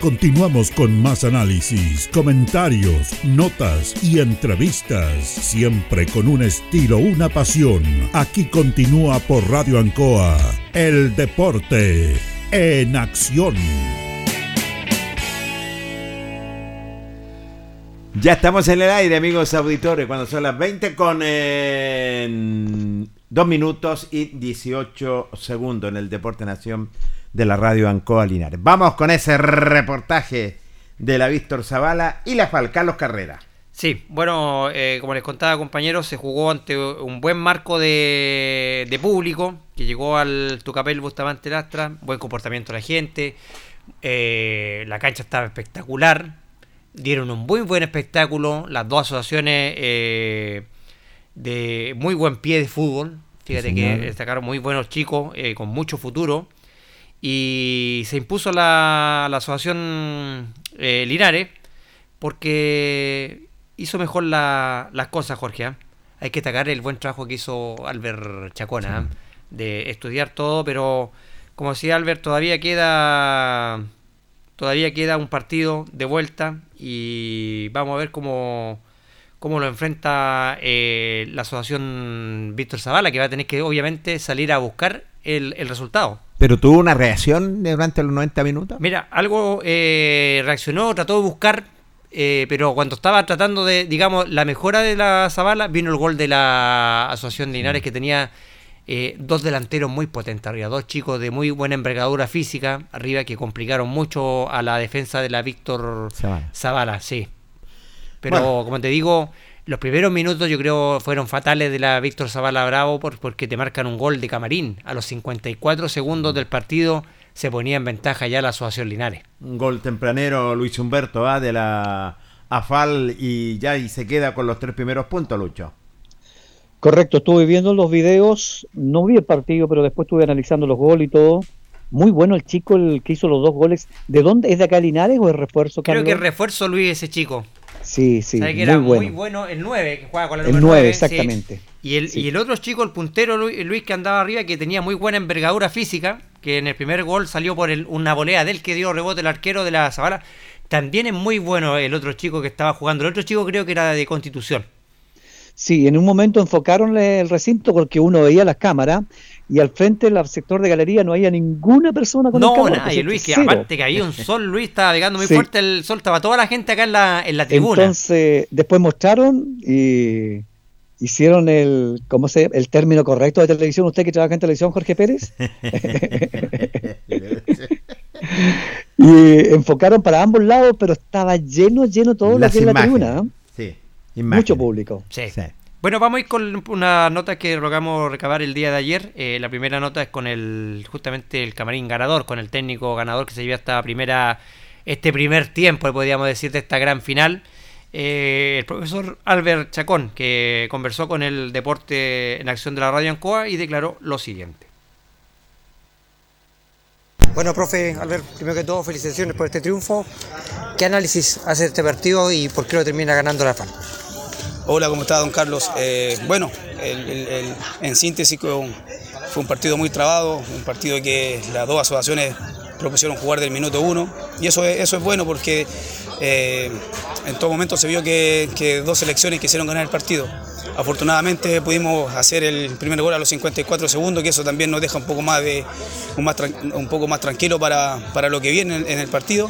S1: Continuamos con más análisis, comentarios, notas y entrevistas, siempre con un estilo, una pasión. Aquí continúa por Radio Ancoa, el deporte en acción.
S2: Ya estamos en el aire, amigos auditores, cuando son las 20 con eh, 2 minutos y 18 segundos en el Deporte Nación de la radio Ancoa Linares. Vamos con ese reportaje de la Víctor Zavala y la Fal, Carlos Carrera.
S3: Sí, bueno, eh, como les contaba compañeros, se jugó ante un buen marco de, público que llegó al Tucapel Bustamante Lastra, buen comportamiento de la gente, eh, la cancha estaba espectacular, dieron un muy buen espectáculo, las dos asociaciones eh, de muy buen pie de fútbol, fíjate que destacaron muy buenos chicos con mucho futuro, y se impuso la, la asociación eh, Linares porque hizo mejor las cosas, Jorge. ¿ah? Hay que destacar el buen trabajo que hizo Albert Chacona, ¿ah? de estudiar todo, pero como decía Albert, todavía queda todavía queda un partido de vuelta y vamos a ver cómo, cómo lo enfrenta eh, la asociación Víctor Zavala, que va a tener que obviamente salir a buscar el, resultado.
S2: ¿Pero tuvo una reacción durante los 90 minutos?
S3: Mira, algo eh, reaccionó, trató de buscar, eh, pero cuando estaba tratando de, digamos, la mejora de la Zavala, vino el gol de la Asociación Linares mm. que tenía eh, dos delanteros muy potentes arriba, dos chicos de muy buena envergadura física arriba que complicaron mucho a la defensa de la Víctor Zavala, sí. Pero como te digo, los primeros minutos yo creo fueron fatales de la Víctor Zavala Bravo porque te marcan un gol de camarín. A los 54 segundos del partido se ponía en ventaja ya la Asociación Linares.
S2: Un gol tempranero Luis Humberto ¿ah? de la AFAL y ya y se queda con los tres primeros puntos, Lucho.
S4: Correcto, estuve viendo los videos, no vi el partido, pero después estuve analizando los goles y todo. Muy bueno el chico el que hizo los dos goles. ¿De dónde? ¿Es de acá Linares o es refuerzo?
S3: Creo que es refuerzo Luis ese chico.
S4: Sí, sí.
S3: que era muy bueno el 9, que juega con
S4: el 9. exactamente.
S3: Y, el, y el otro chico, el puntero Luis, que andaba arriba, que tenía muy buena envergadura física, que en el primer gol salió por una volea del que dio rebote el arquero de la Zabala. También es muy bueno el otro chico que estaba jugando. El otro chico creo que era de Constitución.
S4: Sí, en un momento enfocaron el recinto porque uno veía las cámaras y al frente del sector de galería no había ninguna persona con
S3: no, el nadie, Luis, que aparte que había un sol, Luis, estaba pegando muy fuerte el sol, estaba toda la gente acá en la, en la tribuna.
S4: Entonces, después mostraron y hicieron el, ¿cómo se el término correcto de televisión? ¿Usted que trabaja en televisión, Jorge Pérez? y enfocaron para ambos lados, pero estaba lleno, lleno todo lo que es la tribuna. Sí, Mucho público.
S3: Sí. Bueno, vamos a ir con una nota que logramos recabar el día de ayer. Eh, la primera nota es con el justamente el camarín ganador, con el técnico ganador que se lleva esta primera, este primer tiempo, podríamos decir, de esta gran final. Eh, el profesor Albert Chacón, que conversó con el Deporte en Acción de la Radio Ancoa y declaró lo siguiente.
S7: Bueno, profe Albert, primero que todo, felicitaciones por este triunfo. ¿Qué análisis hace este partido y por qué lo termina ganando la FAN?
S8: Hola, ¿cómo está, don Carlos? Eh, bueno, en síntesis fue un partido muy trabado, un partido que las dos asociaciones propusieron jugar del minuto uno y eso es, eso es bueno porque eh, en todo momento se vio que, dos selecciones quisieron ganar el partido. Afortunadamente pudimos hacer el primer gol a los 54 segundos, que eso también nos deja un poco más, de, un, poco más tranquilo para, lo que viene en, el partido.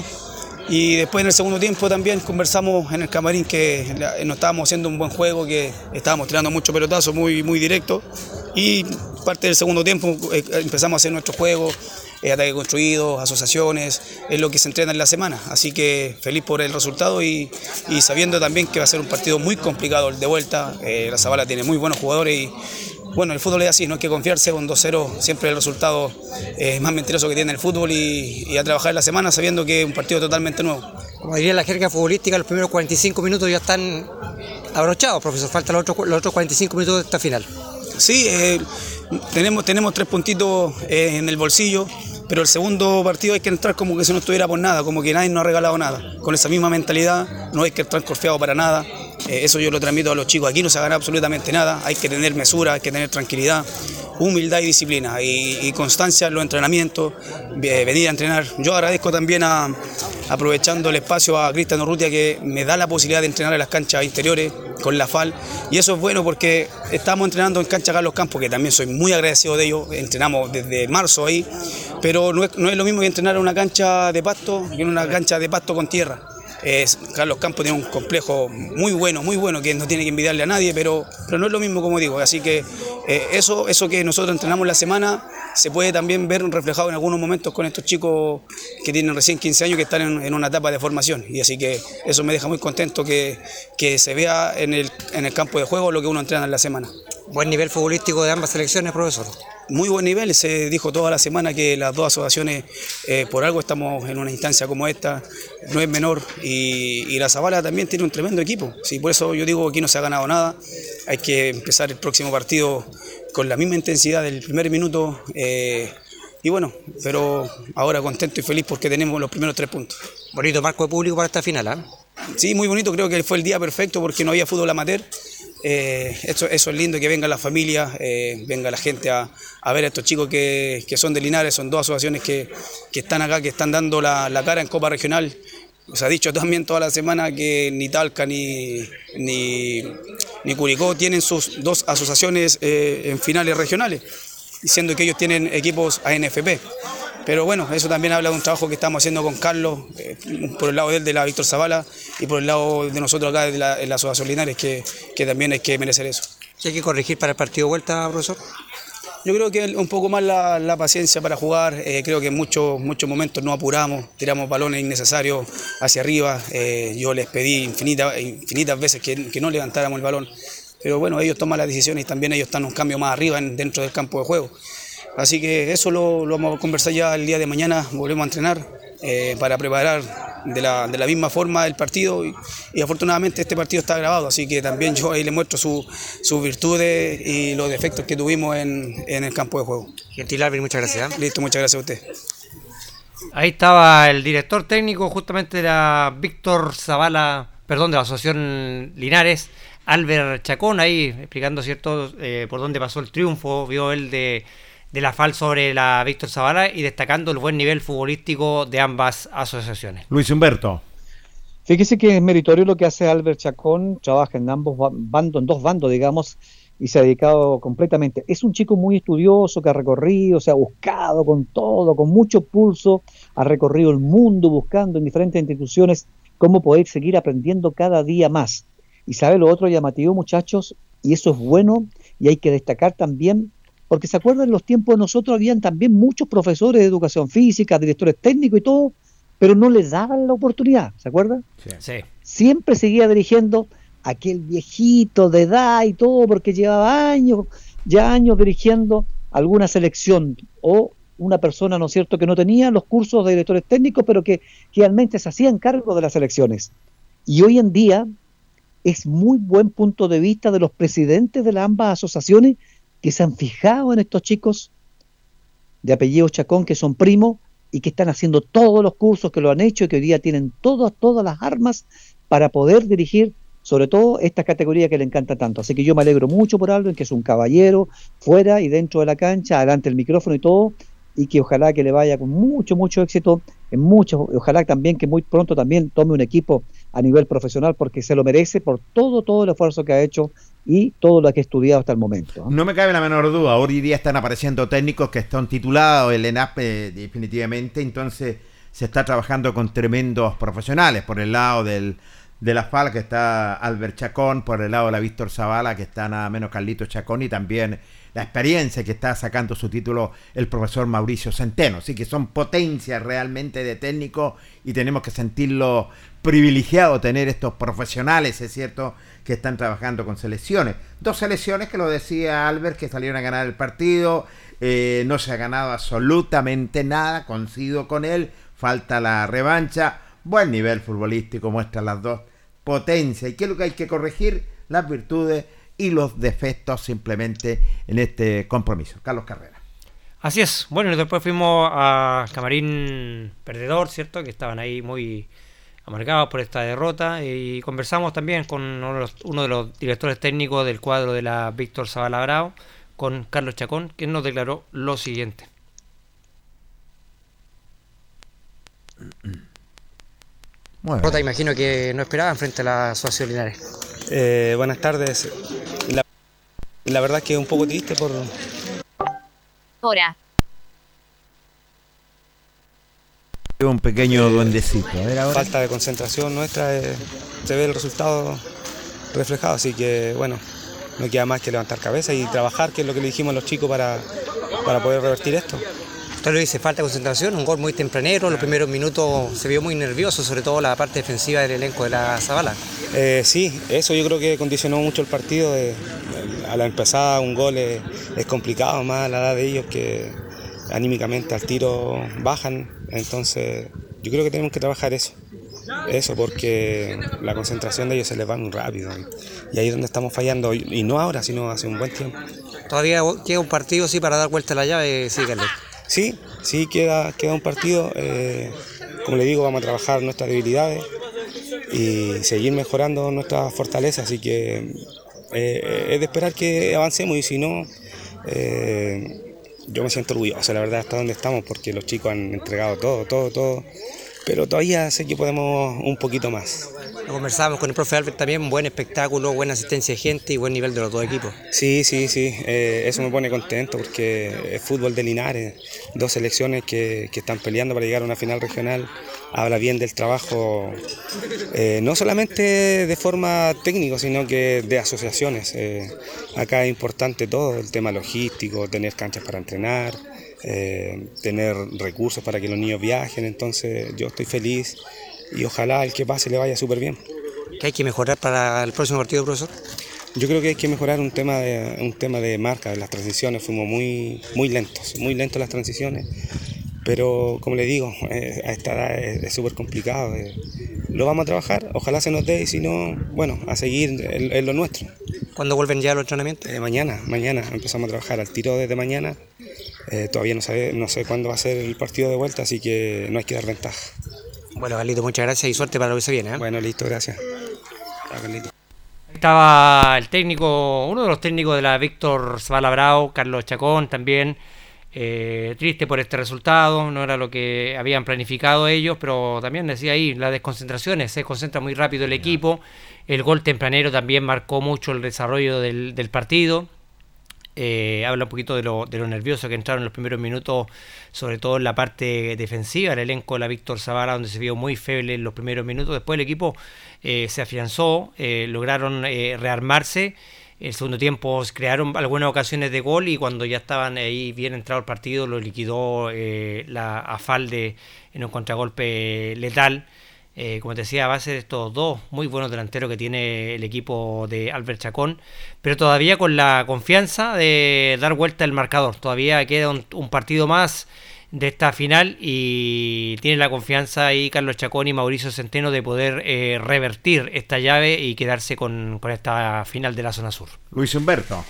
S8: Y después en el segundo tiempo también conversamos en el camarín que no estábamos haciendo un buen juego, que estábamos tirando mucho pelotazo muy, muy directo. Y parte del segundo tiempo eh, empezamos a hacer nuestro juego, eh, ataque construido, asociaciones, es lo que se entrena en la semana. Así que feliz por el resultado y, sabiendo también que va a ser un partido muy complicado de vuelta. Eh, la Zabala tiene muy buenos jugadores y bueno, el fútbol es así, no hay que confiarse, un 2-0 siempre el resultado es más mentiroso que tiene el fútbol y, a trabajar en la semana sabiendo que es un partido totalmente nuevo.
S7: Como diría la jerga futbolística, los primeros 45 minutos ya están abrochados, profesor, faltan los otros, los otros 45 minutos de esta final.
S8: Sí, eh, tenemos, tenemos tres puntitos en el bolsillo pero el segundo partido hay que entrar como que si no estuviera por nada, como que nadie nos ha regalado nada. Con esa misma mentalidad, no hay que estar confiado para nada. Eh, eso yo lo transmito a los chicos. Aquí no se gana absolutamente nada. Hay que tener mesura, hay que tener tranquilidad, humildad y disciplina y, constancia en los entrenamientos, venir a entrenar. Yo agradezco también a, aprovechando el espacio a Cristian Urrutia que me da la posibilidad de entrenar en las canchas interiores con la FAL y eso es bueno porque estamos entrenando en cancha Carlos Campos que también soy muy agradecido de ellos, entrenamos desde marzo ahí, pero no es, no es lo mismo que entrenar en una cancha de pasto que en una cancha de pasto con tierra. Carlos Campos tiene un complejo muy bueno, muy bueno, que no tiene que envidiarle a nadie, pero, pero no es lo mismo como digo. Así que eh, eso, eso que nosotros entrenamos la semana se puede también ver reflejado en algunos momentos con estos chicos que tienen recién 15 años que están en, una etapa de formación. Y así que eso me deja muy contento que, que se vea en el, en el campo de juego lo que uno entrena en la semana.
S7: Buen nivel futbolístico de ambas selecciones, profesor
S8: muy buen nivel. Se dijo toda la semana que las dos asociaciones, eh, por algo estamos en una instancia como esta, no es menor. Y, la Zabala también tiene un tremendo equipo. Sí, por eso yo digo que aquí no se ha ganado nada. Hay que empezar el próximo partido con la misma intensidad del primer minuto. Eh, y bueno, pero ahora contento y feliz porque tenemos los primeros tres puntos.
S7: Bonito marco de público para esta final, ¿ah?
S8: Sí, muy bonito. Creo que fue el día perfecto porque no había fútbol amateur. Eh, eso, es lindo, que venga la familia, eh, venga la gente a, ver a estos chicos que, son de Linares, son dos asociaciones que, están acá, que están dando la, cara en Copa Regional. Se ha dicho también toda la semana que ni Talca ni, ni, Curicó tienen sus dos asociaciones eh, en finales regionales, diciendo que ellos tienen equipos ANFP. Pero bueno, eso también habla de un trabajo que estamos haciendo con Carlos, eh, por el lado de él, de la Víctor Zavala, y por el lado de nosotros acá, de la, la Asociación Linares, que, que también hay que merecer eso.
S7: ¿Hay que corregir para el partido de vuelta, profesor?
S8: Yo creo que un poco más la, paciencia para jugar, eh, creo que en muchos, muchos momentos no apuramos, tiramos balones innecesarios hacia arriba, eh, yo les pedí infinitas, infinitas veces que, que, no levantáramos el balón, pero bueno, ellos toman las decisiones y también ellos están un cambio más arriba dentro del campo de juego. Así que eso lo, vamos a conversar ya el día de mañana, volvemos a entrenar eh, para preparar de la, misma forma el partido y, afortunadamente este partido está grabado, así que también yo ahí le muestro sus virtudes y los defectos que tuvimos en, el campo de juego.
S7: Gentil Alvin, muchas gracias.
S8: ¿eh? Listo, muchas gracias a usted.
S3: Ahí estaba el director técnico justamente de la Víctor Zavala, perdón, de la Asociación Linares, Albert Chacón, ahí explicando cierto eh, por dónde pasó el triunfo, vio él de de la FAL sobre la Víctor Zavala y destacando el buen nivel futbolístico de ambas asociaciones.
S2: Luis Humberto.
S4: Fíjese que es meritorio lo que hace Albert Chacón, trabaja en ambos bandos, en dos bandos, digamos, y se ha dedicado completamente. Es un chico muy estudioso que ha recorrido, se ha buscado con todo, con mucho pulso, ha recorrido el mundo buscando en diferentes instituciones cómo poder seguir aprendiendo cada día más. Y sabe lo otro llamativo, muchachos, y eso es bueno, y hay que destacar también, porque se acuerdan en los tiempos de nosotros habían también muchos profesores de educación física, directores técnicos y todo, pero no les daban la oportunidad, ¿se acuerdan?
S3: Sí.
S4: Siempre seguía dirigiendo aquel viejito de edad y todo, porque llevaba años, ya años dirigiendo alguna selección o una persona, ¿no es cierto?, que no tenía los cursos de directores técnicos, pero que realmente se hacían cargo de las elecciones. Y hoy en día es muy buen punto de vista de los presidentes de las ambas asociaciones que se han fijado en estos chicos de apellido Chacón, que son primos y que están haciendo todos los cursos que lo han hecho y que hoy día tienen todas, todas las armas para poder dirigir sobre todo esta categoría que le encanta tanto. Así que yo me alegro mucho por Aldo, en que es un caballero fuera y dentro de la cancha, adelante el micrófono y todo, y que ojalá que le vaya con mucho, mucho éxito en muchos, ojalá también que muy pronto también tome un equipo a nivel profesional porque se lo merece por todo, todo el esfuerzo que ha hecho y todo lo que ha estudiado hasta el momento.
S2: No, me cabe la menor duda, hoy día están apareciendo técnicos que están titulados, el ENAP definitivamente, entonces se está trabajando con tremendos profesionales por el lado del de la FAL, que está Albert Chacón, por el lado de la Víctor Zavala, que está nada menos Carlito Chacón, y también la experiencia que está sacando su título el profesor Mauricio Centeno. Así que son potencias realmente de técnico y tenemos que sentirlo privilegiado tener estos profesionales, es cierto, que están trabajando con selecciones. Dos selecciones que lo decía Albert, que salieron a ganar el partido, eh, no se ha ganado absolutamente nada, coincido con él, falta la revancha, buen nivel futbolístico muestran las dos potencia. ¿Y qué es lo que hay que corregir? Las virtudes y los defectos simplemente en este compromiso. Carlos Carrera.
S3: Así es. Bueno, y después fuimos a Camarín Perdedor, ¿cierto? Que estaban ahí muy amargados por esta derrota y conversamos también con uno de los, directores técnicos del cuadro de la Víctor Zabalabrao, con Carlos Chacón, que nos declaró lo siguiente.
S7: Rota, imagino que no esperaban frente a la Asociación Linares.
S9: Eh, buenas tardes. La, verdad es que un poco triste por...
S5: Hora.
S2: Un pequeño duendecito.
S9: Falta de concentración nuestra, eh, se ve el resultado reflejado, así que bueno, no queda más que levantar cabeza y trabajar, que es lo que le dijimos a los chicos para, para poder revertir esto.
S7: Lo dice, falta de concentración, un gol muy tempranero, los primeros minutos se vio muy nervioso, sobre todo la parte defensiva del elenco de la Zabala.
S9: Eh, sí, eso yo creo que condicionó mucho el partido. a la empezada un gol es, complicado, más a la edad de ellos que anímicamente al tiro bajan, entonces yo creo que tenemos que trabajar eso. Eso, porque la concentración de ellos se les va muy rápido. Y ahí es donde estamos fallando, y no ahora, sino hace un buen tiempo.
S7: Todavía queda un partido, sí, para dar vuelta a la llave, sí, Carlos.
S9: Sí, sí, queda, queda un partido. Eh, como le digo, vamos a trabajar nuestras debilidades y seguir mejorando nuestras fortalezas. Así que eh, es de esperar que avancemos y si no, eh, yo me siento orgulloso, la verdad, hasta donde estamos, porque los chicos han entregado todo, todo, todo. Pero todavía sé que podemos un poquito más.
S7: Conversamos con el profe Albert también, buen espectáculo, buena asistencia de gente y buen nivel de los dos equipos.
S9: Sí, sí, sí, eh, eso me pone contento porque es fútbol de Linares, dos selecciones que, están peleando para llegar a una final regional, habla bien del trabajo, eh, no solamente de forma técnica, sino que de asociaciones. Eh, acá es importante todo, el tema logístico, tener canchas para entrenar. tener recursos para que los niños viajen, entonces yo estoy feliz y ojalá el que pase le vaya súper bien.
S7: ¿Qué hay que mejorar para el próximo partido, profesor?
S9: Yo creo que hay que mejorar un tema de, un tema de marca, de las transiciones, fuimos muy, muy lentos, muy lentos las transiciones, pero como le digo, eh, a esta edad es súper complicado. Eh, lo vamos a trabajar, ojalá se nos dé y si no, bueno, a seguir en, lo nuestro.
S7: ¿Cuándo vuelven ya los entrenamientos?
S9: Eh, mañana, mañana empezamos a trabajar al tiro desde mañana. todavía no, sabe, no sé cuándo va a ser el partido de vuelta, así que no hay que dar ventaja.
S7: Bueno, Carlito, muchas gracias y suerte para lo que se viene. ¿eh?
S9: Bueno, listo, gracias.
S3: Estaba el técnico, uno de los técnicos de la Víctor Zavala Carlos Chacón también. Eh, triste por este resultado, no era lo que habían planificado ellos, pero también decía ahí, las desconcentraciones, se concentra muy rápido el equipo, el gol tempranero también marcó mucho el desarrollo del, partido, eh, habla un poquito de lo, de lo nervioso que entraron en los primeros minutos, sobre todo en la parte defensiva, el elenco de la Víctor Zavala, donde se vio muy feble en los primeros minutos, después el equipo eh, se afianzó, lograron rearmarse el segundo tiempo crearon algunas ocasiones de gol y cuando ya estaban ahí bien entrado el partido lo liquidó eh, la Afalde en un contragolpe letal. Eh, como te decía, a base de estos dos muy buenos delanteros que tiene el equipo de Albert Chacón, pero todavía con la confianza de dar vuelta el marcador. Todavía queda un partido más de esta final y tiene la confianza ahí Carlos Chacón y Mauricio Centeno de poder eh, revertir esta llave y quedarse con, esta final de la zona sur.
S2: Luis Humberto.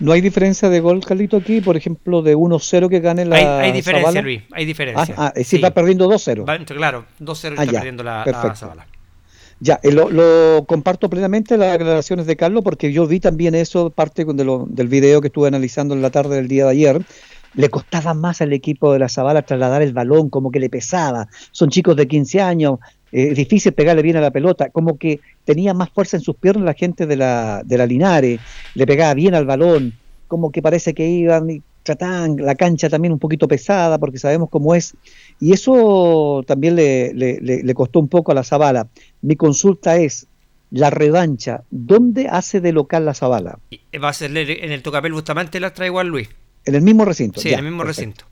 S4: No hay diferencia de gol, Carlito, aquí, por ejemplo, de 1-0 que gane la.
S3: Hay, hay diferencia, Luis, hay diferencia.
S4: Ah, ah sí, va perdiendo 2-0.
S3: Claro, 2-0 ah, está perdiendo la, la
S4: Ya, eh, lo, comparto plenamente las declaraciones de Carlos porque yo vi también eso, parte de lo, del video que estuve analizando en la tarde del día de ayer, le costaba más al equipo de la Zabala trasladar el balón, como que le pesaba. Son chicos de 15 años, eh, es difícil pegarle bien a la pelota, como que tenía más fuerza en sus piernas la gente de la, de la Linares, le pegaba bien al balón, como que parece que iban y trataban la cancha también un poquito pesada, porque sabemos cómo es. Y eso también le, le, le costó un poco a la Zabala. Mi consulta es, la revancha, ¿dónde hace de local la Zabala?
S3: Va a ser en el Tocapel Bustamante, la trae igual Luis.
S4: En el mismo recinto.
S3: Sí, en el mismo recinto.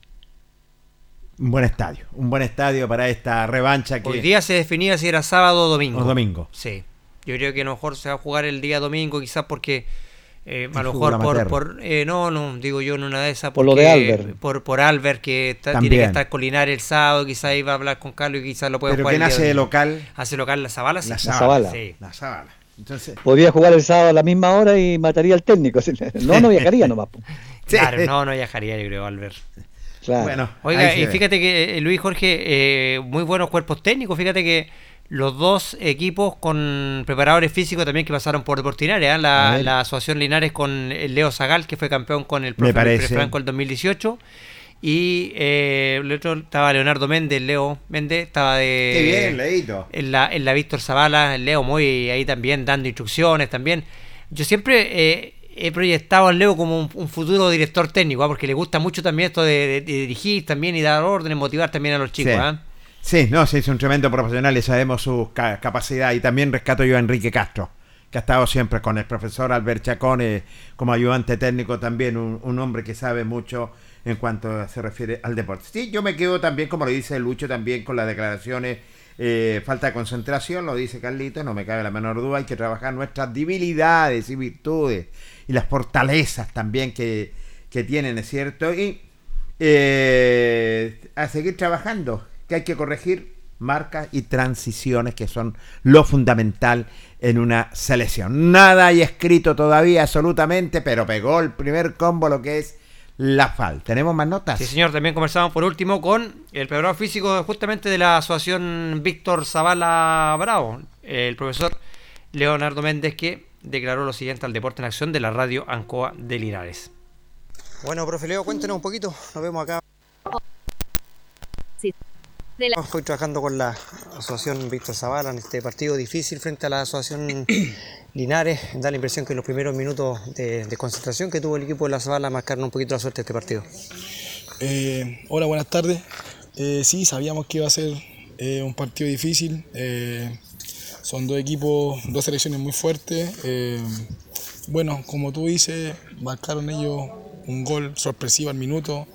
S2: Un buen estadio, un buen estadio para esta revancha que...
S3: Hoy día se definía si era sábado o domingo.
S2: O domingo.
S3: Sí. Yo creo que a lo mejor se va a jugar el día domingo, quizás porque eh, a lo mejor por, por eh, no, no, digo yo en una de esas.
S4: por lo de Albert.
S3: Por, por Albert, que tiene que estar colinar el sábado, quizás iba a hablar con Carlos y quizás lo puede
S2: ¿Pero jugar. ¿Quién hace de local?
S3: Hace local la Zabala.
S4: La Zabala.
S3: Sí.
S2: La Zabala.
S4: Entonces... Podría jugar el sábado a la misma hora y mataría al técnico. No, no viajaría nomás.
S3: Claro, no, no viajaría, yo creo, Albert. Bueno, Oiga, y fíjate que eh, Luis Jorge, eh, muy buenos cuerpos técnicos. Fíjate que los dos equipos con preparadores físicos también que pasaron por Deportinaria, ¿eh? la, la, Asociación Linares con el Leo Zagal, que fue campeón con el
S2: profe
S3: Franco el 2018. Y eh, el otro estaba Leonardo Méndez, Leo Méndez, estaba de.
S2: Qué bien, Leito.
S3: En la, en la Víctor Zavala, Leo muy ahí también dando instrucciones también. Yo siempre he proyectado al Leo como un, futuro director técnico, ¿ah? porque le gusta mucho también esto de, dirigir también y dar órdenes, motivar también a los chicos.
S2: Sí.
S3: ¿ah?
S2: Sí, no, sí, es un tremendo profesional y sabemos su capacidad. Y también rescato yo a Enrique Castro, que ha estado siempre con el profesor Albert Chacón como ayudante técnico también, un, hombre que sabe mucho en cuanto se refiere al deporte. Sí, yo me quedo también, como lo dice Lucho, también con las declaraciones, eh, falta de concentración, lo dice Carlito, no me cabe la menor duda, hay que trabajar nuestras debilidades y virtudes y las fortalezas también que, tienen, ¿es cierto? Y eh, a seguir trabajando, que hay que corregir marcas y transiciones que son lo fundamental en una selección. Nada hay escrito todavía absolutamente, pero pegó el primer combo lo que es la FAL. ¿Tenemos más notas?
S3: Sí, señor. También conversamos por último con el preparador físico justamente de la asociación Víctor Zavala Bravo, el profesor Leonardo Méndez, que declaró lo siguiente al Deporte en Acción de la radio Ancoa de Linares.
S7: Bueno, profe Leo, cuéntenos un poquito. Nos vemos acá.
S5: Sí.
S7: Estoy trabajando con la asociación Víctor Zavala en este partido difícil frente a la asociación Linares. Da la impresión que los primeros minutos de, concentración que tuvo el equipo de la Zavala marcaron un poquito la suerte de este partido.
S10: Eh, hola, buenas tardes. Eh, sí, sabíamos que iba a ser eh, un partido difícil. Son dos equipos, dos selecciones muy fuertes. Eh, bueno, como tú dices, marcaron ellos un gol sorpresivo al minuto,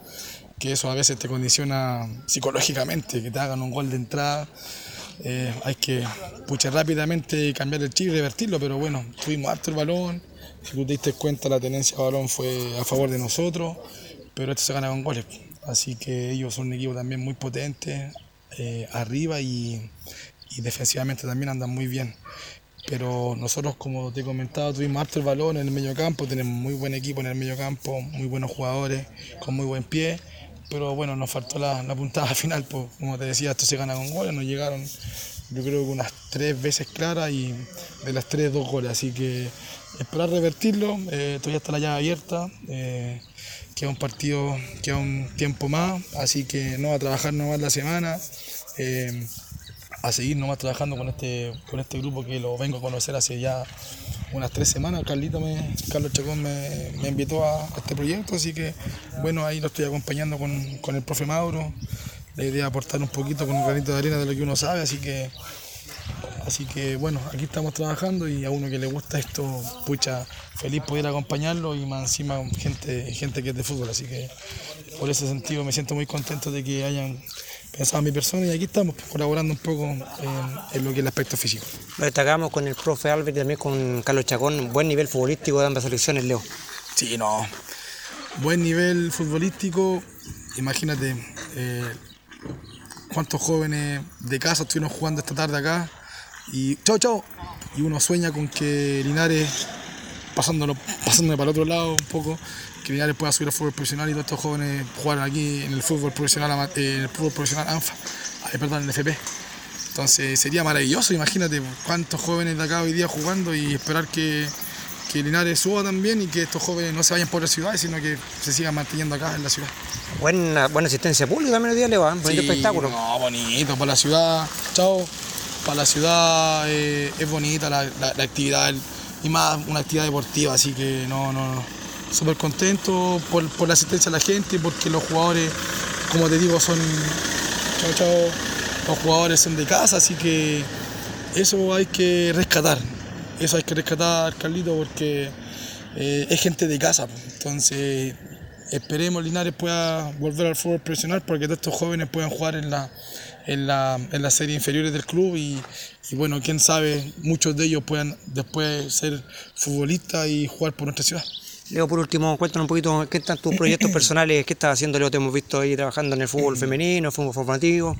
S10: que eso a veces te condiciona psicológicamente, que te hagan un gol de entrada. Eh, hay que puchar rápidamente, cambiar el chip y revertirlo, pero bueno, tuvimos harto el balón. Si tú te diste cuenta, la tenencia de balón fue a favor de nosotros, pero esto se gana con goles. Así que ellos son un equipo también muy potente, eh, arriba y, y defensivamente también andan muy bien. Pero nosotros, como te he comentado, tuvimos harto el balón en el medio campo, tenemos muy buen equipo en el medio campo, muy buenos jugadores, con muy buen pie. Pero bueno, nos faltó la, puntada final, pues, como te decía, esto se gana con goles, nos llegaron yo creo que unas tres veces claras y de las tres dos goles. Así que esperar revertirlo, eh, todavía está la llave abierta, eh, queda un partido, queda un tiempo más, así que no a trabajar nomás la semana, eh, a seguir nomás trabajando con este, con este grupo que lo vengo a conocer hace ya unas tres semanas. Carlito me, Carlos Chacón me, invitó a, este proyecto, así que bueno, ahí lo estoy acompañando con, con el profe Mauro. La idea es aportar un poquito con un granito de arena de lo que uno sabe, así que Así que bueno, aquí estamos trabajando y a uno que le gusta esto, pucha, feliz poder acompañarlo y más encima gente, gente que es de fútbol. Así que por ese sentido me siento muy contento de que hayan pensado en mi persona y aquí estamos colaborando un poco en, lo que es el aspecto físico.
S7: Lo destacamos con el profe Albert y también con Carlos Chacón, buen nivel futbolístico de ambas selecciones, Leo.
S10: Sí, no, buen nivel futbolístico, imagínate. Eh, cuántos jóvenes de casa estuvieron jugando esta tarde acá y chao, chao. Y uno sueña con que Linares, pasándolo, pasándome para el otro lado un poco, que Linares pueda subir al fútbol profesional y todos estos jóvenes jugar aquí en el fútbol profesional, en el fútbol profesional ANFA, perdón, en el FP. Entonces sería maravilloso, imagínate cuántos jóvenes de acá hoy día jugando y esperar que, que Linares suba también y que estos jóvenes no se vayan por las ciudades, sino que se sigan manteniendo acá en la ciudad.
S7: Buena, buena asistencia pública también hoy día le va, bonito espectáculo.
S10: No, bonito, para la ciudad, chao para la ciudad eh, es bonita la, actividad y más una actividad deportiva, así que no, no, súper contento por, la asistencia de la gente, porque los jugadores, como te digo, son, los jugadores son de casa, así que eso hay que rescatar, eso hay que rescatar, Carlito, porque eh, es gente de casa, entonces esperemos Linares pueda volver al fútbol profesional porque todos estos jóvenes puedan jugar en la en la, en las series inferiores del club y, bueno, quién sabe, muchos de ellos puedan después ser futbolistas y jugar por nuestra ciudad.
S7: Leo, por último, cuéntanos un poquito qué están tus proyectos personales, qué estás haciendo, Leo, te hemos visto ahí trabajando en el fútbol femenino, fútbol formativo.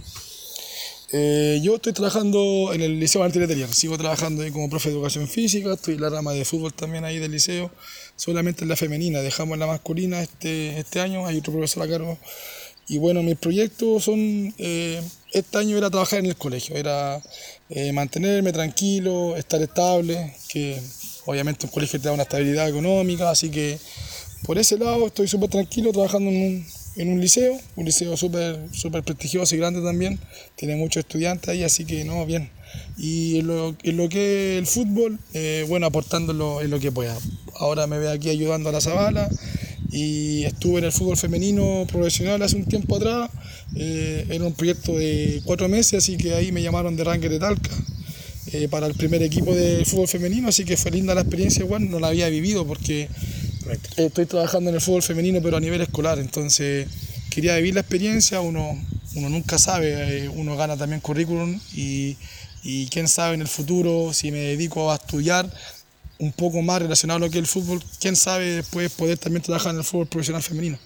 S10: Eh, yo estoy trabajando en el Liceo Martínez sigo trabajando ahí como profe de educación física, estoy en la rama de fútbol también ahí del liceo, solamente en la femenina, dejamos la masculina este, este año, hay otro profesor a cargo. Y bueno, mis proyectos son, eh, este año era trabajar en el colegio, era eh, mantenerme tranquilo, estar estable, que obviamente un colegio te da una estabilidad económica, así que por ese lado estoy súper tranquilo trabajando en un, liceo, un liceo súper super prestigioso y grande también, tiene muchos estudiantes ahí, así que no, bien. Y en lo, en lo que el fútbol, eh, bueno, aportándolo en lo que pueda. Ahora me veo aquí ayudando a la Zabala y estuve en el fútbol femenino profesional hace un tiempo atrás. Eh, era un proyecto de cuatro meses, así que ahí me llamaron de Ranger de Talca eh, para el primer equipo de fútbol femenino, así que fue linda la experiencia, igual no la había vivido porque estoy trabajando en el fútbol femenino pero a nivel escolar, entonces quería vivir la experiencia, uno, uno nunca sabe, eh, uno gana también currículum y, y quién sabe en el futuro si me dedico a estudiar un poco más relacionado a lo que es el fútbol, quién sabe después poder también trabajar en el fútbol profesional femenino.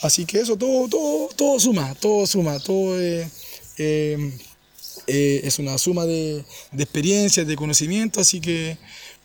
S10: Así que eso todo, todo, todo suma, todo suma, todo eh, eh, es una suma de, de experiencias, de conocimiento, así que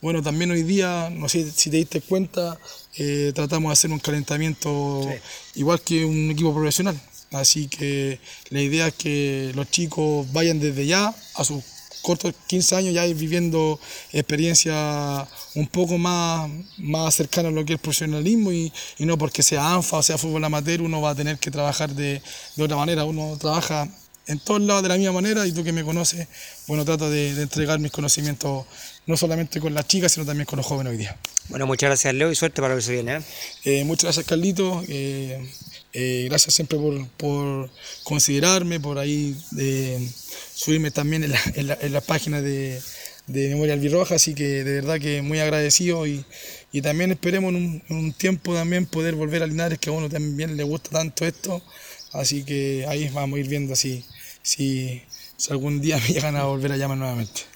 S10: bueno, también hoy día, no sé si te diste cuenta, eh, tratamos de hacer un calentamiento igual que un equipo profesional. Así que la idea es que los chicos vayan desde ya a sus cortos 15 años ya viviendo experiencia un poco más, más cercana a lo que es el profesionalismo y, no porque sea ANFA o sea fútbol amateur uno va a tener que trabajar de, otra manera, uno trabaja en todos lados de la misma manera y tú que me conoces, bueno, trato de, entregar mis conocimientos no solamente con las chicas, sino también con los jóvenes hoy día.
S7: Bueno, muchas gracias Leo y suerte para lo que se viene. ¿eh?
S10: Eh, muchas gracias Carlito, eh, gracias siempre por, por, considerarme, por ahí de subirme también en la, en la, en la página de, de, Memoria Albirroja, así que de verdad que muy agradecido y, y también esperemos en un, tiempo también poder volver a Linares, que a uno también le gusta tanto esto, así que ahí vamos a ir viendo si, si, si algún día me llegan a volver a llamar nuevamente.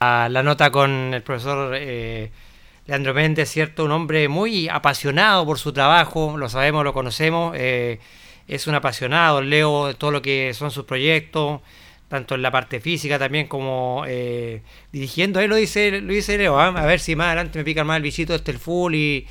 S3: La nota con el profesor eh, Leandro Méndez, ¿cierto? Un hombre muy apasionado por su trabajo, lo sabemos, lo conocemos. Eh, es un apasionado, leo todo lo que son sus proyectos, tanto en la parte física también como eh, dirigiendo. Ahí lo dice, lo dice Leo, ¿ah? a ver si más adelante me pica más el bichito este el fútbol y,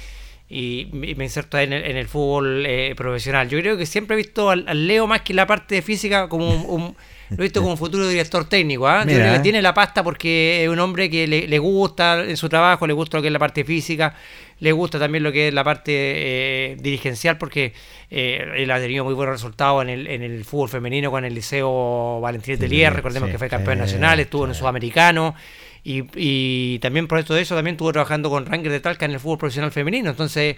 S3: y me inserto en el, en el fútbol eh, profesional. Yo creo que siempre he visto al, Leo más que la parte física como un, lo he visto como un futuro director técnico. ¿ah? que tiene la pasta porque es un hombre que le, gusta en su trabajo, le gusta lo que es la parte física, le gusta también lo que es la parte eh, dirigencial porque eh, él ha tenido muy buenos resultados en el, en el fútbol femenino con el Liceo Valentín Telier, recordemos que fue campeón nacional, estuvo en el sudamericano. Y, y también por esto de eso también estuvo trabajando con Ranger de Talca en el fútbol profesional femenino. Entonces,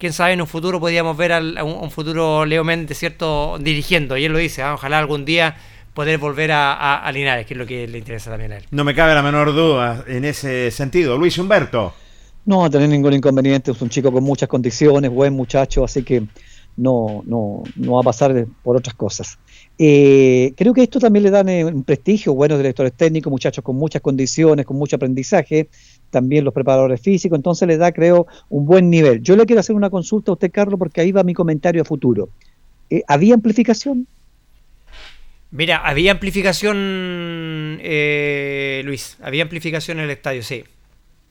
S3: quién sabe, en un futuro podríamos ver a un, futuro Leo Méndez, ¿cierto?, dirigiendo. Y él lo dice, ¿ah? ojalá algún día poder volver a, Linares, que es lo que le interesa también a él.
S2: No me cabe la menor duda en ese sentido. Luis Humberto.
S4: No va a tener ningún inconveniente, es un chico con muchas condiciones, buen muchacho, así que no, no, no va a pasar por otras cosas. Eh, creo que esto también le da eh, un prestigio, buenos directores técnicos, muchachos con muchas condiciones, con mucho aprendizaje, también los preparadores físicos, entonces le da, creo, un buen nivel. Yo le quiero hacer una consulta a usted, Carlos, porque ahí va mi comentario a futuro. Eh, ¿Había amplificación?
S3: Mira, había amplificación, eh, Luis, había amplificación en el estadio, sí.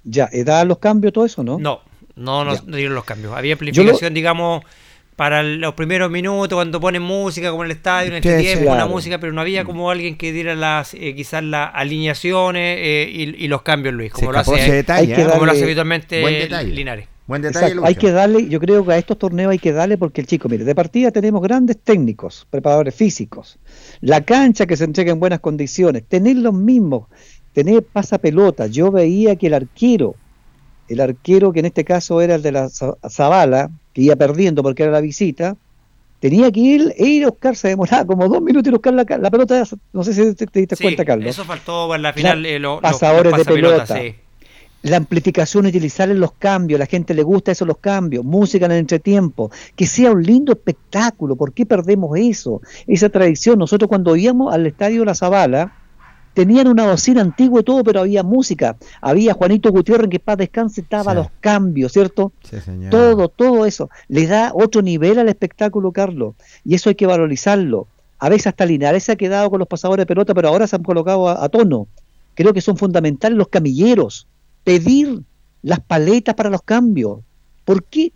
S4: Ya, ¿edad los cambios, todo eso, no?
S3: No, no, no, dieron los cambios. Había amplificación, digamos, para los primeros minutos, cuando ponen música, como en el estadio, en el tiempo, una música, pero no había como alguien que diera las eh, quizás las alineaciones eh, y, los cambios, Luis, como, lo hace, como lo hace habitualmente Linares.
S4: Buen detalle, hay que darle, yo creo que a estos torneos hay que darle porque el chico, mire, de partida tenemos grandes técnicos, preparadores físicos, la cancha que se entrega en buenas condiciones, tener los mismos, tener pasapelota. Yo veía que el arquero, el arquero que en este caso era el de la Zavala, que iba perdiendo porque era la visita, tenía que ir, e ir a buscar, se demoraba como dos minutos y buscar la, pelota, no sé si te, diste cuenta, Carlos.
S3: Eso faltó en la final,
S4: eh, los, pasadores de pelota. La amplificación, utilizar en los cambios, la gente le gusta eso, los cambios, música en el entretiempo, que sea un lindo espectáculo, ¿por qué perdemos eso? Esa tradición, nosotros cuando íbamos al estadio La Zabala, tenían una bocina antigua y todo, pero había música. Había Juanito Gutiérrez en que paz descanse, estaba los cambios, ¿cierto? todo, todo eso. Le da otro nivel al espectáculo, Carlos. Y eso hay que valorizarlo. A veces hasta Linares se ha quedado con los pasadores de pelota, pero ahora se han colocado a, tono. Creo que son fundamentales los camilleros. Pedir las paletas para los cambios. ¿Por qué?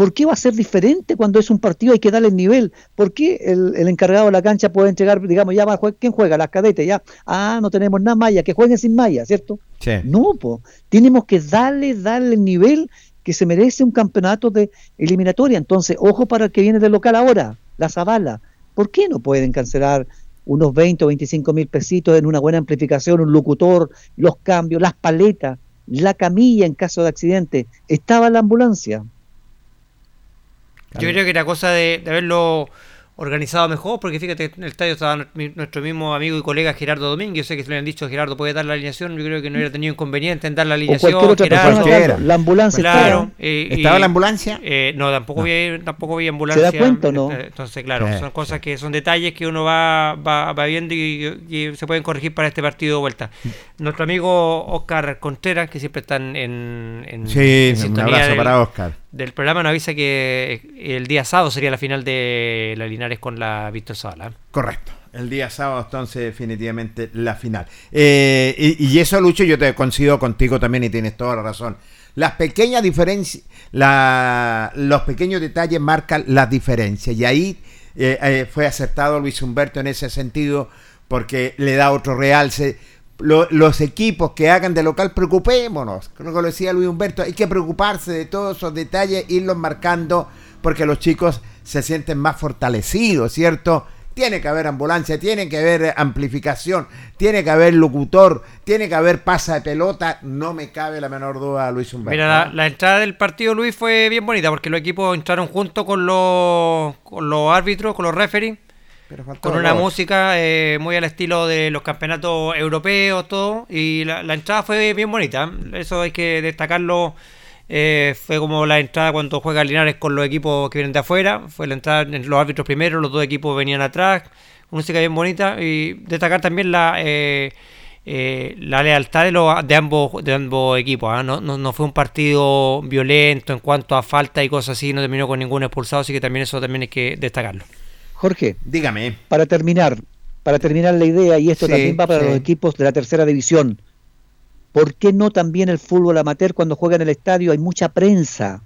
S4: ¿Por qué va a ser diferente cuando es un partido? Hay que darle el nivel. ¿Por qué el, encargado de la cancha puede entregar, digamos, ya va, ¿quién juega? Las cadetes, ya. Ah, no tenemos nada malla, que jueguen sin malla, ¿cierto? No, pues. Tenemos que darle, darle el nivel que se merece un campeonato de eliminatoria. Entonces, ojo para el que viene del local ahora, la Zavala. ¿Por qué no pueden cancelar unos 20 o 25 mil pesitos en una buena amplificación, un locutor, los cambios, las paletas, la camilla en caso de accidente? Estaba la ambulancia.
S3: Yo creo que era cosa de, de haberlo organizado mejor, porque fíjate, en el estadio estaba nuestro mismo amigo y colega Gerardo Domínguez, yo sé que se lo habían dicho, Gerardo puede dar la alineación, yo creo que no hubiera tenido inconveniente en dar la alineación.
S4: Gerardo, la ambulancia
S3: claro,
S2: eh, ¿Estaba la ambulancia?
S3: Eh, no, tampoco, Vi, tampoco vi ambulancia.
S4: ¿Se da cuenta no?
S3: Eh, entonces, claro, son cosas que son detalles que uno va, va, va viendo y, se pueden corregir para este partido de vuelta. Nuestro amigo Oscar Contreras, que siempre están en, en,
S2: sí, un abrazo para Oscar
S3: del programa nos avisa que el día sábado sería la final de la Linares con la Víctor Sala.
S2: Correcto. El día sábado, entonces, definitivamente la final. Eh, y, eso, Lucho, yo te coincido contigo también y tienes toda la razón. Las pequeñas diferencias, los pequeños detalles marcan las diferencias. Y ahí eh, eh, fue acertado Luis Humberto en ese sentido, porque le da otro realce los equipos que hagan de local, preocupémonos. Creo que lo decía Luis Humberto, hay que preocuparse de todos esos detalles, irlos marcando, porque los chicos se sienten más fortalecidos, ¿cierto? Tiene que haber ambulancia, tiene que haber amplificación, tiene que haber locutor, tiene que haber pasa de pelota. No me cabe la menor duda, Luis Humberto.
S3: Mira, la, entrada del partido, Luis, fue bien bonita porque los equipos entraron junto con los, con los árbitros, con los referees con una música eh, muy al estilo de los campeonatos europeos, todo. Y la, entrada fue bien bonita. Eso hay que destacarlo. Eh, fue como la entrada cuando juega Linares con los equipos que vienen de afuera. Fue la entrada en los árbitros primero, los dos equipos venían atrás. Música bien bonita. Y destacar también la. Eh, la lealtad de, los, de ambos de ambos equipos. ¿ah? No, no, fue un partido violento en cuanto a falta y cosas así, no terminó con ningún expulsado, así que también eso también hay que destacarlo.
S4: Jorge,
S2: dígame.
S4: Para terminar, para terminar la idea, y esto también va para los equipos de la tercera división, ¿por qué no también el fútbol amateur cuando juega en el estadio hay mucha prensa?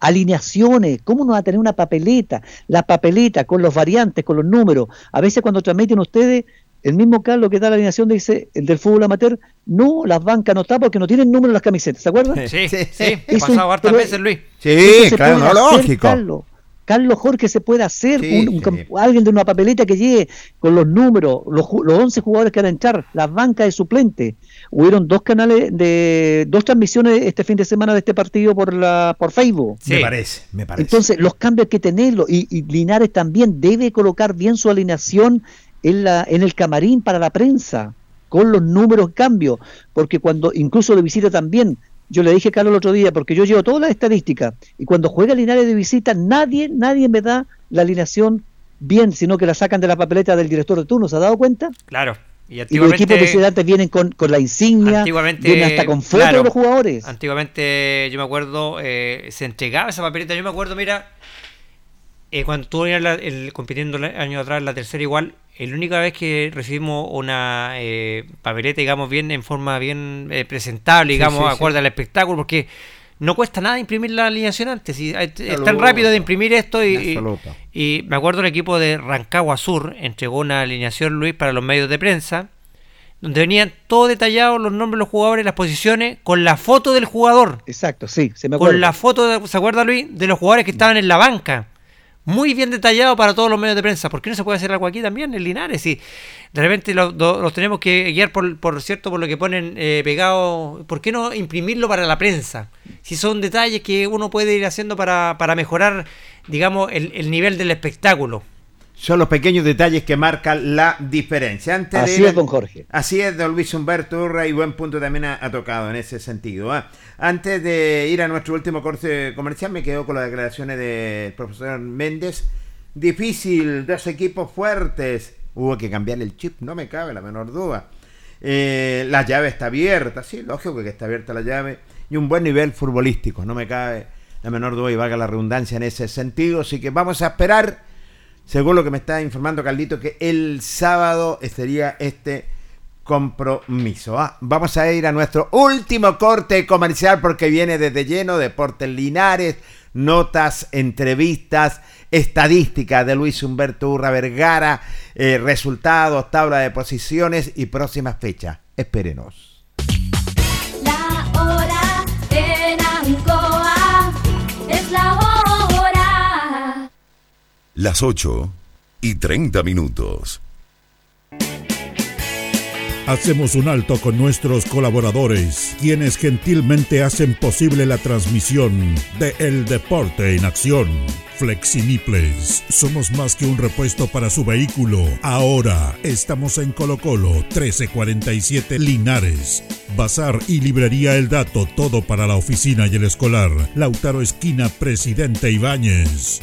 S4: Alineaciones, ¿cómo no va a tener una papeleta? La papeleta con los variantes, con los números. A veces cuando transmiten ustedes el mismo Carlos que da la alineación dice, el del fútbol amateur, no, las bancas no están porque no tienen número en las camisetas, ¿se acuerdan?
S3: Sí, sí, sí, ha pasado hartas veces, Luis.
S2: Sí, claro, no, lógico.
S4: Carlos. Jorge se puede hacer, alguien de una papeleta que llegue con los números, los, los 11 jugadores que van a entrar, las bancas de suplente. Hubieron dos canales de dos transmisiones este fin de semana de este partido por la por Facebook.
S2: Me parece, me parece.
S4: Entonces, los cambios hay que tenerlos y, y Linares también debe colocar bien su alineación en, la, en el camarín para la prensa, con los números cambio, porque cuando incluso de visita también, yo le dije a Carlos el otro día, porque yo llevo todas las estadísticas, y cuando juega Linares de visita, nadie, nadie me da la alineación bien, sino que la sacan de la papeleta del director de turno, ¿se ha dado cuenta?
S3: Claro.
S4: Y, los equipos de visitantes vienen con, con la insignia, vienen hasta con fotos de los jugadores.
S3: Antiguamente, yo me acuerdo, eh, se entregaba esa papeleta, yo me acuerdo, mira, eh, cuando estuvo el, compitiendo el año atrás, la tercera igual, la única vez que recibimos una eh, papeleta, digamos, bien en forma bien eh, presentable, digamos, acorde al espectáculo, porque no cuesta nada imprimir la alineación antes. Y, es tan rápido de imprimir esto y, y, me acuerdo el equipo de Rancagua Sur entregó una alineación, Luis, para los medios de prensa, donde venían todo detallado, los nombres de los jugadores, las posiciones, con la foto del jugador.
S4: Exacto, sí,
S3: se me acuerda. Con la foto, ¿se acuerda Luis? De los jugadores que estaban en la banca muy bien detallado para todos los medios de prensa. ¿Por qué no se puede hacer algo aquí también en Linares? Y de repente los tenemos que guiar por, por cierto por lo que ponen eh, pegado. ¿Por qué no imprimirlo para la prensa? Si son detalles que uno puede ir haciendo para, para mejorar, digamos, el, el nivel del espectáculo
S2: son los pequeños detalles que marcan la diferencia.
S4: Antes así es, don Jorge.
S2: Así es, don Luis Humberto Urra, y buen punto también ha, tocado en ese sentido. ¿ah? Antes de ir a nuestro último corte comercial, me quedo con las declaraciones del profesor Méndez. Difícil, dos equipos fuertes. Hubo que cambiar el chip, no me cabe la menor duda. Eh, la llave está abierta, sí, lógico que está abierta la llave. Y un buen nivel futbolístico, no me cabe la menor duda y valga la redundancia en ese sentido. Así que vamos a esperar según lo que me está informando Carlito, que el sábado sería este compromiso. Ah, vamos a ir a nuestro último corte comercial porque viene desde lleno Deportes Linares, notas, entrevistas, estadísticas de Luis Humberto Urra Vergara, eh, resultados, tabla de posiciones y próximas fechas. Espérenos.
S6: Las 8 y 30 minutos.
S1: Hacemos un alto con nuestros colaboradores, quienes gentilmente hacen posible la transmisión de El Deporte en Acción. Flexiniples, somos más que un repuesto para su vehículo. Ahora estamos en Colo Colo 1347 Linares. Bazar y librería El Dato, todo para la oficina y el escolar. Lautaro Esquina, Presidente Ibáñez.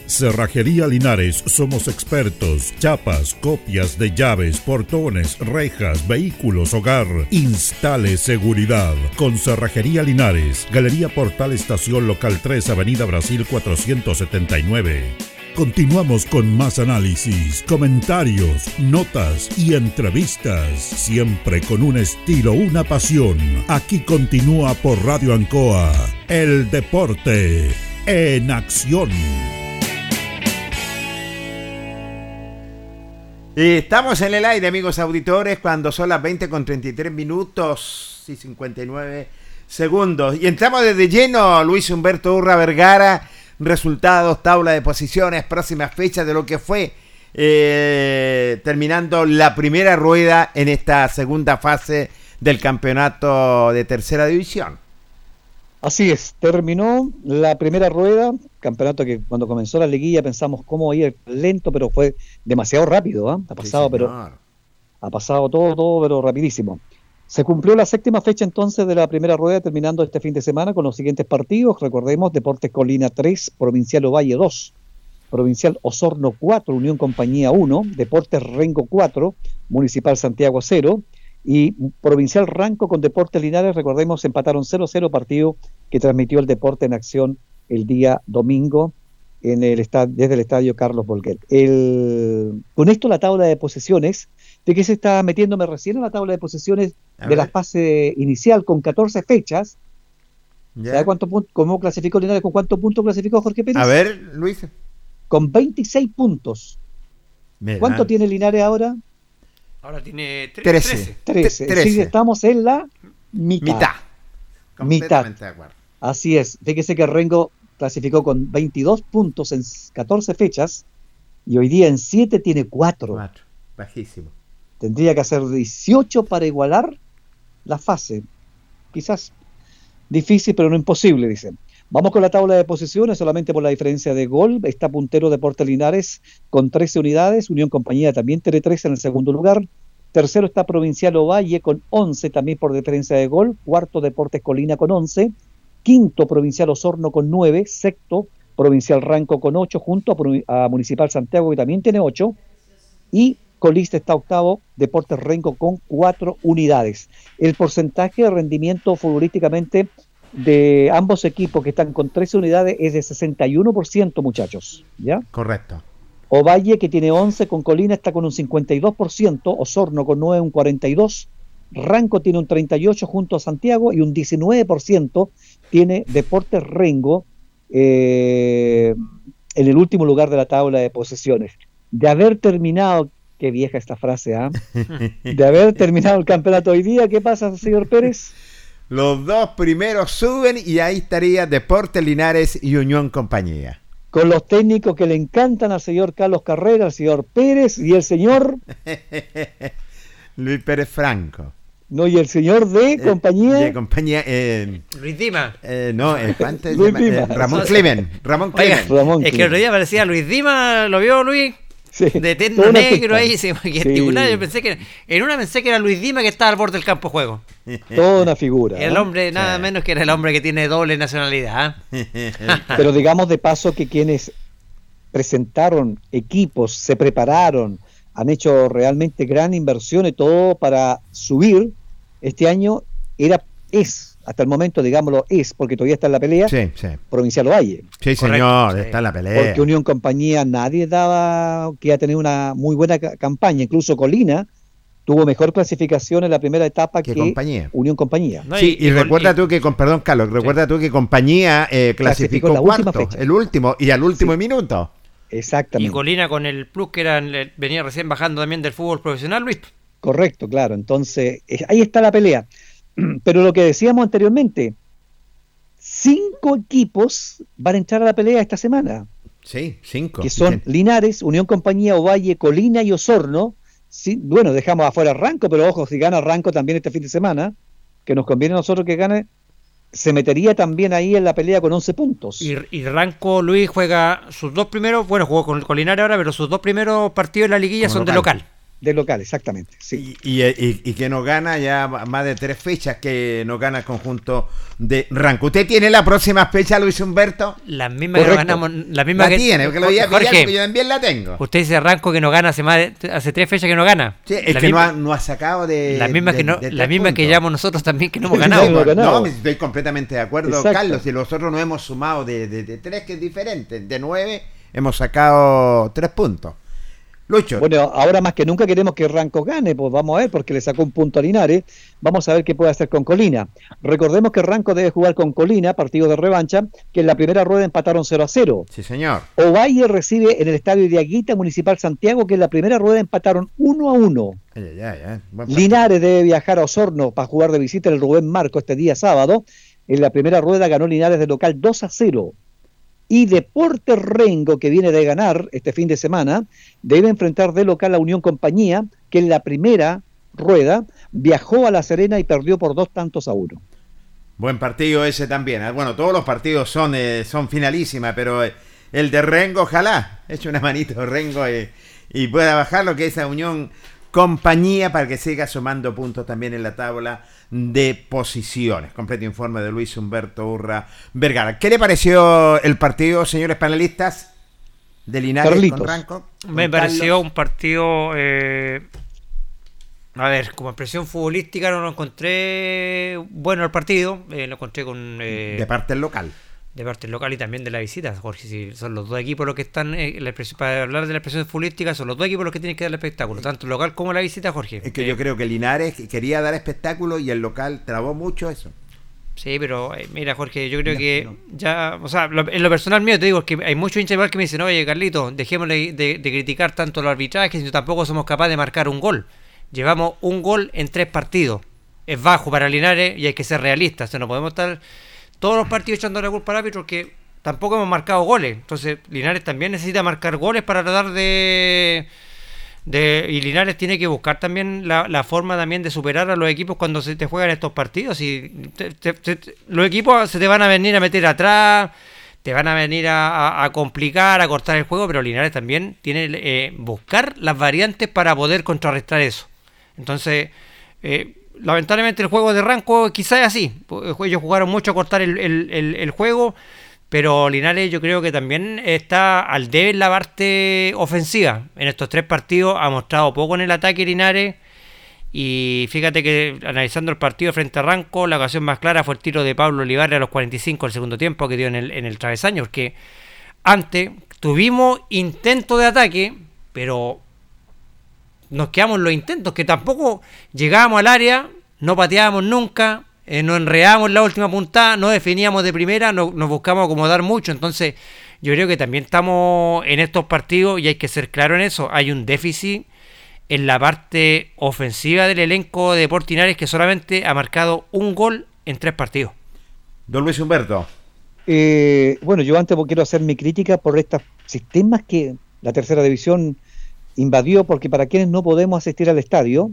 S1: Cerrajería Linares, somos expertos. Chapas, copias de llaves, portones, rejas, vehículos, hogar. Instale seguridad. Con Cerrajería Linares, Galería Portal Estación Local 3, Avenida Brasil 479. Continuamos con más análisis, comentarios, notas y entrevistas, siempre con un estilo, una pasión. Aquí continúa por Radio Ancoa, el deporte en acción.
S2: Estamos en el aire, amigos auditores, cuando son las 20 con 33 minutos y 59 segundos. Y entramos desde lleno, Luis Humberto Urra Vergara, resultados, tabla de posiciones, próximas fechas de lo que fue eh, terminando la primera rueda en esta segunda fase del campeonato de tercera división.
S4: Así es, terminó la primera rueda, campeonato que cuando comenzó la liguilla pensamos cómo ir lento, pero fue demasiado rápido, ¿ah? ha pasado, pero ha pasado todo, todo, pero rapidísimo. Se cumplió la séptima fecha entonces de la primera rueda, terminando este fin de semana con los siguientes partidos. Recordemos, Deportes Colina 3, Provincial Ovalle 2, Provincial Osorno 4, Unión Compañía 1, Deportes Rengo 4, Municipal Santiago 0, y Provincial Ranco con Deportes Linares, recordemos, empataron 0-0 partido que transmitió el Deporte en Acción el día domingo en el desde el estadio Carlos Volquet. El, con esto la tabla de posiciones, de que se está metiéndome recién en la tabla de posiciones de la fase inicial con 14 fechas. ¿Sabe cuánto cómo clasificó Linares? ¿Con cuántos puntos clasificó Jorge Pérez?
S2: A ver, Luis.
S4: Con 26 puntos. ¿Cuánto tiene Linares ahora?
S3: Ahora tiene
S4: 13. 13. estamos en la mitad. Mitad. mitad. Así es. Fíjese que Rengo clasificó con 22 puntos en 14 fechas y hoy día en 7 tiene 4. 4.
S2: Bajísimo.
S4: Tendría que hacer 18 para igualar la fase. Quizás difícil, pero no imposible, dicen. Vamos con la tabla de posiciones, solamente por la diferencia de gol. Está puntero Deportes Linares con 13 unidades. Unión Compañía también tiene 13 en el segundo lugar. Tercero está Provincial Ovalle con 11 también por diferencia de gol. Cuarto Deportes Colina con 11. Quinto Provincial Osorno con 9. Sexto Provincial Ranco con 8 junto a, Municipal Santiago que también tiene 8. Y Colista está octavo, Deportes Renco con 4 unidades. El porcentaje de rendimiento futbolísticamente de ambos equipos que están con 13 unidades es de 61%, muchachos. ¿Ya?
S2: Correcto.
S4: Ovalle, que tiene 11 con Colina, está con un 52%, Osorno con 9, un 42%, Ranco tiene un 38% junto a Santiago y un 19% tiene Deportes Rengo eh, en el último lugar de la tabla de posesiones. De haber terminado, qué vieja esta frase, ¿ah? De haber terminado el campeonato hoy día, ¿qué pasa, señor Pérez?
S2: Los dos primeros suben y ahí estaría Deportes Linares y Unión Compañía.
S4: Con los técnicos que le encantan al señor Carlos Carrera, al señor Pérez y el señor
S2: Luis Pérez Franco.
S4: No, y el señor de eh, compañía.
S2: De compañía. Eh,
S3: Luis Dima.
S2: Eh, no, antes Dima. Ramón Clemen. Ramón Clemen.
S3: es que el otro día parecía Luis Dima, ¿lo vio Luis? De tendo negro ahí, se gesticulaba. Yo pensé que en una pensé que era Luis Dima que estaba al borde del campo de juego.
S4: Toda una figura.
S3: El hombre, nada menos que era el hombre que tiene doble nacionalidad.
S4: ¿ah? Pero digamos de paso que quienes presentaron equipos, se prepararon, han hecho realmente gran inversión y todo para subir este año, era es hasta el momento, digámoslo, es, porque todavía está en la pelea, sí, sí. Provincial Valle.
S2: Sí, señor, está en la pelea.
S4: Porque Unión Compañía nadie daba que iba a tener una muy buena campaña, incluso Colina tuvo mejor clasificación en la primera etapa que, compañía? Unión Compañía.
S2: sí, y, recuerda tú que, con, perdón Carlos, recuerda tú que Compañía eh, clasificó, cuarto, el último, y al último minuto.
S4: Exactamente.
S3: Y Colina con el plus que era, venía recién bajando también del fútbol profesional, Luis.
S4: Correcto, claro. Entonces, ahí está la pelea. Pero lo que decíamos anteriormente, cinco equipos van a entrar a la pelea esta semana.
S2: Sí, cinco.
S4: Que son Linares, Unión Compañía, Ovalle, Colina y Osorno. Sí, bueno, dejamos afuera Ranco, pero ojo, si gana Ranco también este fin de semana, que nos conviene a nosotros que gane, se metería también ahí en la pelea con 11 puntos.
S3: Y, y Ranco Luis juega sus dos primeros, bueno, jugó con Colinares ahora, pero sus dos primeros partidos en la liguilla son de local
S4: de local, exactamente. Sí.
S2: Y, y, que nos gana ya más de tres fechas que nos gana el conjunto de Ranco. ¿Usted tiene la próxima fecha, Luis Humberto?
S3: La misma que ganamos. La misma que
S2: tiene, porque lo voy a Jorge, yo también la tengo.
S3: Usted dice Ranco que nos gana hace, más hace tres fechas que no gana.
S2: Sí, es que no, ha, no, ha, sacado de.
S3: La misma, que, no, la misma que llevamos nosotros también que no hemos ganado.
S2: no, estoy completamente de acuerdo, Carlos. Y nosotros nos hemos sumado de, de, de tres, que es diferente. De nueve, hemos sacado tres puntos.
S4: Bueno, ahora más que nunca queremos que Ranco gane, pues vamos a ver, porque le sacó un punto a Linares. Vamos a ver qué puede hacer con Colina. Recordemos que Ranco debe jugar con Colina, partido de revancha, que en la primera rueda empataron 0 a 0.
S2: Sí, señor.
S4: Ovalle recibe en el estadio de Aguita Municipal Santiago, que en la primera rueda empataron 1 a 1. Linares debe viajar a Osorno para jugar de visita el Rubén Marco este día sábado. En la primera rueda ganó Linares de local 2 a 0 y Deporte Rengo, que viene de ganar este fin de semana, debe enfrentar de local a Unión Compañía, que en la primera rueda viajó a La Serena y perdió por dos tantos a uno.
S2: Buen partido ese también. ¿eh? Bueno, todos los partidos son, eh, son finalísimas, pero eh, el de Rengo, ojalá, eche una manito Rengo y pueda bajar lo que es la Unión Compañía para que siga sumando puntos también en la tabla de posiciones. Completo informe de Luis Humberto Urra Vergara. ¿Qué le pareció el partido, señores panelistas? De Linares con Ranco.
S3: Me pareció un partido. Eh, a ver, como impresión futbolística no lo encontré bueno el partido. Eh, lo encontré con.
S2: Eh, de parte del local
S3: de parte local y también de la visita, Jorge. Si son los dos equipos los que están, eh, para hablar de la expresión futbolística, son los dos equipos los que tienen que dar el espectáculo, tanto el local como la visita, Jorge.
S2: Es que yo eh, creo que Linares quería dar espectáculo y el local trabó mucho eso.
S3: Sí, pero eh, mira, Jorge, yo creo que ya, o sea, en lo personal mío te digo es que hay muchos hinchas que me dicen, oye, Carlito, dejémosle de, de criticar tanto los arbitrajes, si tampoco somos capaces de marcar un gol. Llevamos un gol en tres partidos. Es bajo para Linares y hay que ser realistas, o no podemos estar todos los partidos echando la culpa al árbitro que tampoco hemos marcado goles. Entonces, Linares también necesita marcar goles para tratar de. y Linares tiene que buscar también la, forma también de superar a los equipos cuando se te juegan estos partidos. Y los equipos se te van a venir a meter atrás, te van a venir a, complicar, a cortar el juego, pero Linares también tiene que eh, buscar las variantes para poder contrarrestar eso. Entonces, eh, lamentablemente el juego de Ranco quizás es así. Ellos jugaron mucho a cortar el, juego, pero Linares yo creo que también está al debe en la parte ofensiva. En estos tres partidos ha mostrado poco en el ataque Linares. Y fíjate que analizando el partido frente a Ranco, la ocasión más clara fue el tiro de Pablo Olivares a los 45 del segundo tiempo que dio en el, en el travesaño. Porque antes tuvimos intento de ataque, pero nos quedamos en los intentos, que tampoco llegábamos al área, no pateábamos nunca, eh, nos enredábamos en la última puntada, no definíamos de primera, no, nos buscamos acomodar mucho. Entonces, yo creo que también estamos en estos partidos y hay que ser claro en eso. Hay un déficit en la parte ofensiva del elenco de Portinares que solamente ha marcado un gol en tres partidos.
S2: Don Luis Humberto.
S4: Eh, bueno, yo antes quiero hacer mi crítica por estos sistemas que la tercera división invadió porque para quienes no podemos asistir al estadio,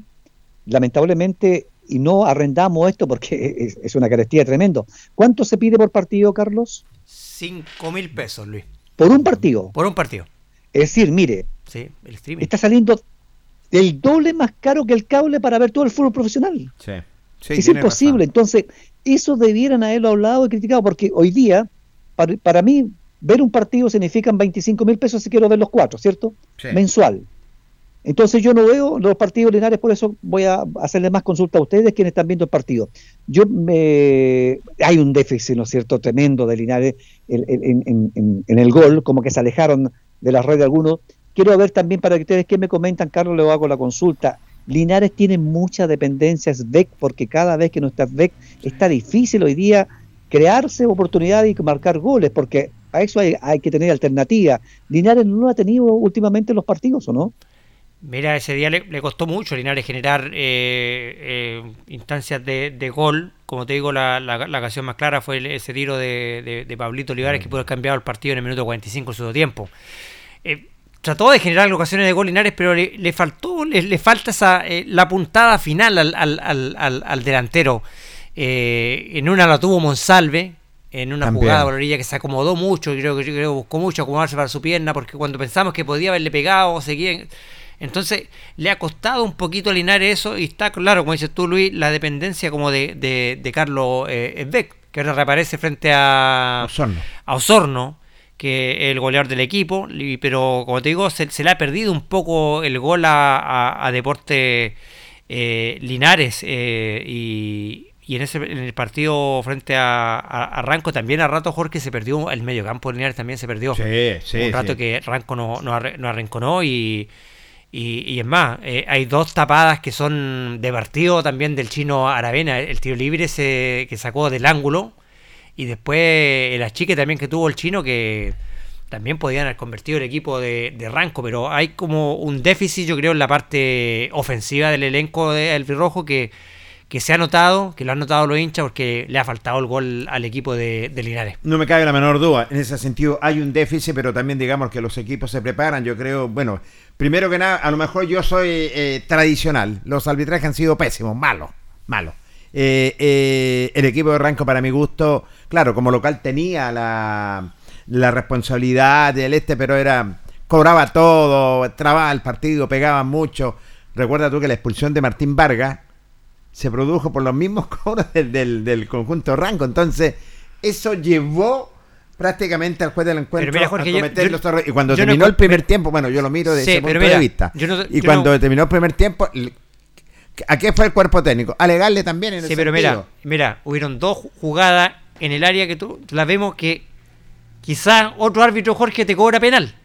S4: lamentablemente, y no arrendamos esto porque es, una carestía tremendo. ¿Cuánto se pide por partido, Carlos?
S3: Cinco mil pesos, Luis.
S4: ¿Por un partido?
S3: Por un partido.
S4: Es decir, mire,
S3: sí, el
S4: está saliendo el doble más caro que el cable para ver todo el fútbol profesional. Sí. es imposible. Entonces, eso debieran haberlo hablado y criticado, porque hoy día, para, para mí, ver un partido significan 25 mil pesos si quiero ver los cuatro, ¿cierto? Mensual. Entonces yo no veo los partidos lineares, por eso voy a hacerle más consulta a ustedes quienes están viendo el partido. Yo me hay un déficit, ¿no es cierto?, tremendo de Linares en, el gol, como que se alejaron de la red de algunos. Quiero ver también para que ustedes que me comentan, Carlos, le hago la consulta. Linares tiene muchas dependencias VEC porque cada vez que no está VEC está difícil hoy día crearse oportunidades y marcar goles, porque a eso hay, que tener alternativa. Linares no lo ha tenido últimamente en los partidos, ¿o no?
S3: Mira, ese día le, costó mucho a Linares generar eh, eh, instancias de, gol. Como te digo, la, la, ocasión más clara fue ese tiro de, de, Pablito Olivares que pudo haber cambiado el partido en el minuto 45 en su tiempo. Eh, trató de generar ocasiones de gol Linares, pero le, faltó, le, falta esa, la puntada final al, al, al, al delantero. Eh, en una la tuvo Monsalve, en una jugada por la orilla que se acomodó mucho, creo que creo, buscó mucho acomodarse para su pierna, porque cuando pensamos que podía haberle pegado, seguía. Entonces le ha costado un poquito alinear eso y está claro, como dices tú, Luis, la dependencia como de, de, Carlos eh, que ahora reaparece frente a
S2: Osorno.
S3: a Osorno, que es el goleador del equipo, pero como te digo, se, le ha perdido un poco el gol a, a, Deporte eh, Linares eh, y, y en, ese, en el partido frente a, Ranco también a rato Jorge se perdió, el medio campo lineal también se perdió.
S2: Sí, sí,
S3: Un rato que Ranco no, no, arrinconó y, y, es más, eh, hay dos tapadas que son de partido también del chino Aravena, el tiro libre se, que sacó del ángulo y después el achique también que tuvo el chino que también podían haber convertido el equipo de, de Ranco, pero hay como un déficit yo creo en la parte ofensiva del elenco del Virrojo que que se ha notado, que lo han notado los hinchas porque le ha faltado el gol al equipo de, Linares.
S2: No me cabe la menor duda, en ese sentido hay un déficit, pero también digamos que los equipos se preparan, yo creo, bueno, primero que nada, a lo mejor yo soy eh, tradicional, los arbitrajes han sido pésimos, malos, malos. Eh, eh, el equipo de Ranco para mi gusto, claro, como local tenía la, la responsabilidad del este, pero era cobraba todo, trababa el partido, pegaba mucho. Recuerda tú que la expulsión de Martín Vargas se produjo por los mismos cobros del, del, conjunto Ranco. Entonces, eso llevó prácticamente al juez del encuentro a cometer los errores. Y cuando terminó el primer tiempo, bueno, yo lo miro desde ese punto de vista. y cuando terminó el primer tiempo, ¿a qué fue el cuerpo técnico? Alegarle también en
S3: Sí, pero mira, mira, hubieron dos jugadas en el área que tú la vemos que quizás otro árbitro Jorge te cobra penal.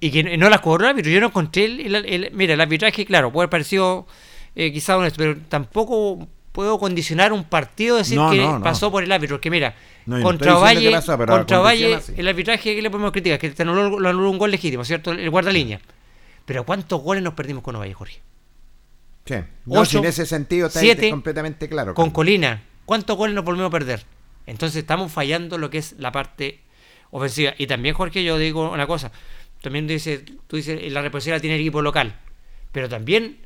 S3: Y que no las cobró el árbitro. Yo no encontré el, mira, el arbitraje, claro, puede haber parecido eh, quizás honesto, pero tampoco puedo condicionar un partido decir que pasó por el árbitro. Porque mira, contra Valle, contra Valle el arbitraje que le podemos criticar, que te anuló, un gol legítimo, ¿cierto? El guardalínea. Pero ¿cuántos goles nos perdimos con Ovalle, Jorge?
S2: Sí. No, en ese sentido está siete, completamente claro.
S3: Con Colina, ¿cuántos goles nos volvemos a perder? Entonces estamos fallando lo que es la parte ofensiva. Y también, Jorge, yo digo una cosa. También dice, tú dices, la responsabilidad tiene el equipo local. Pero también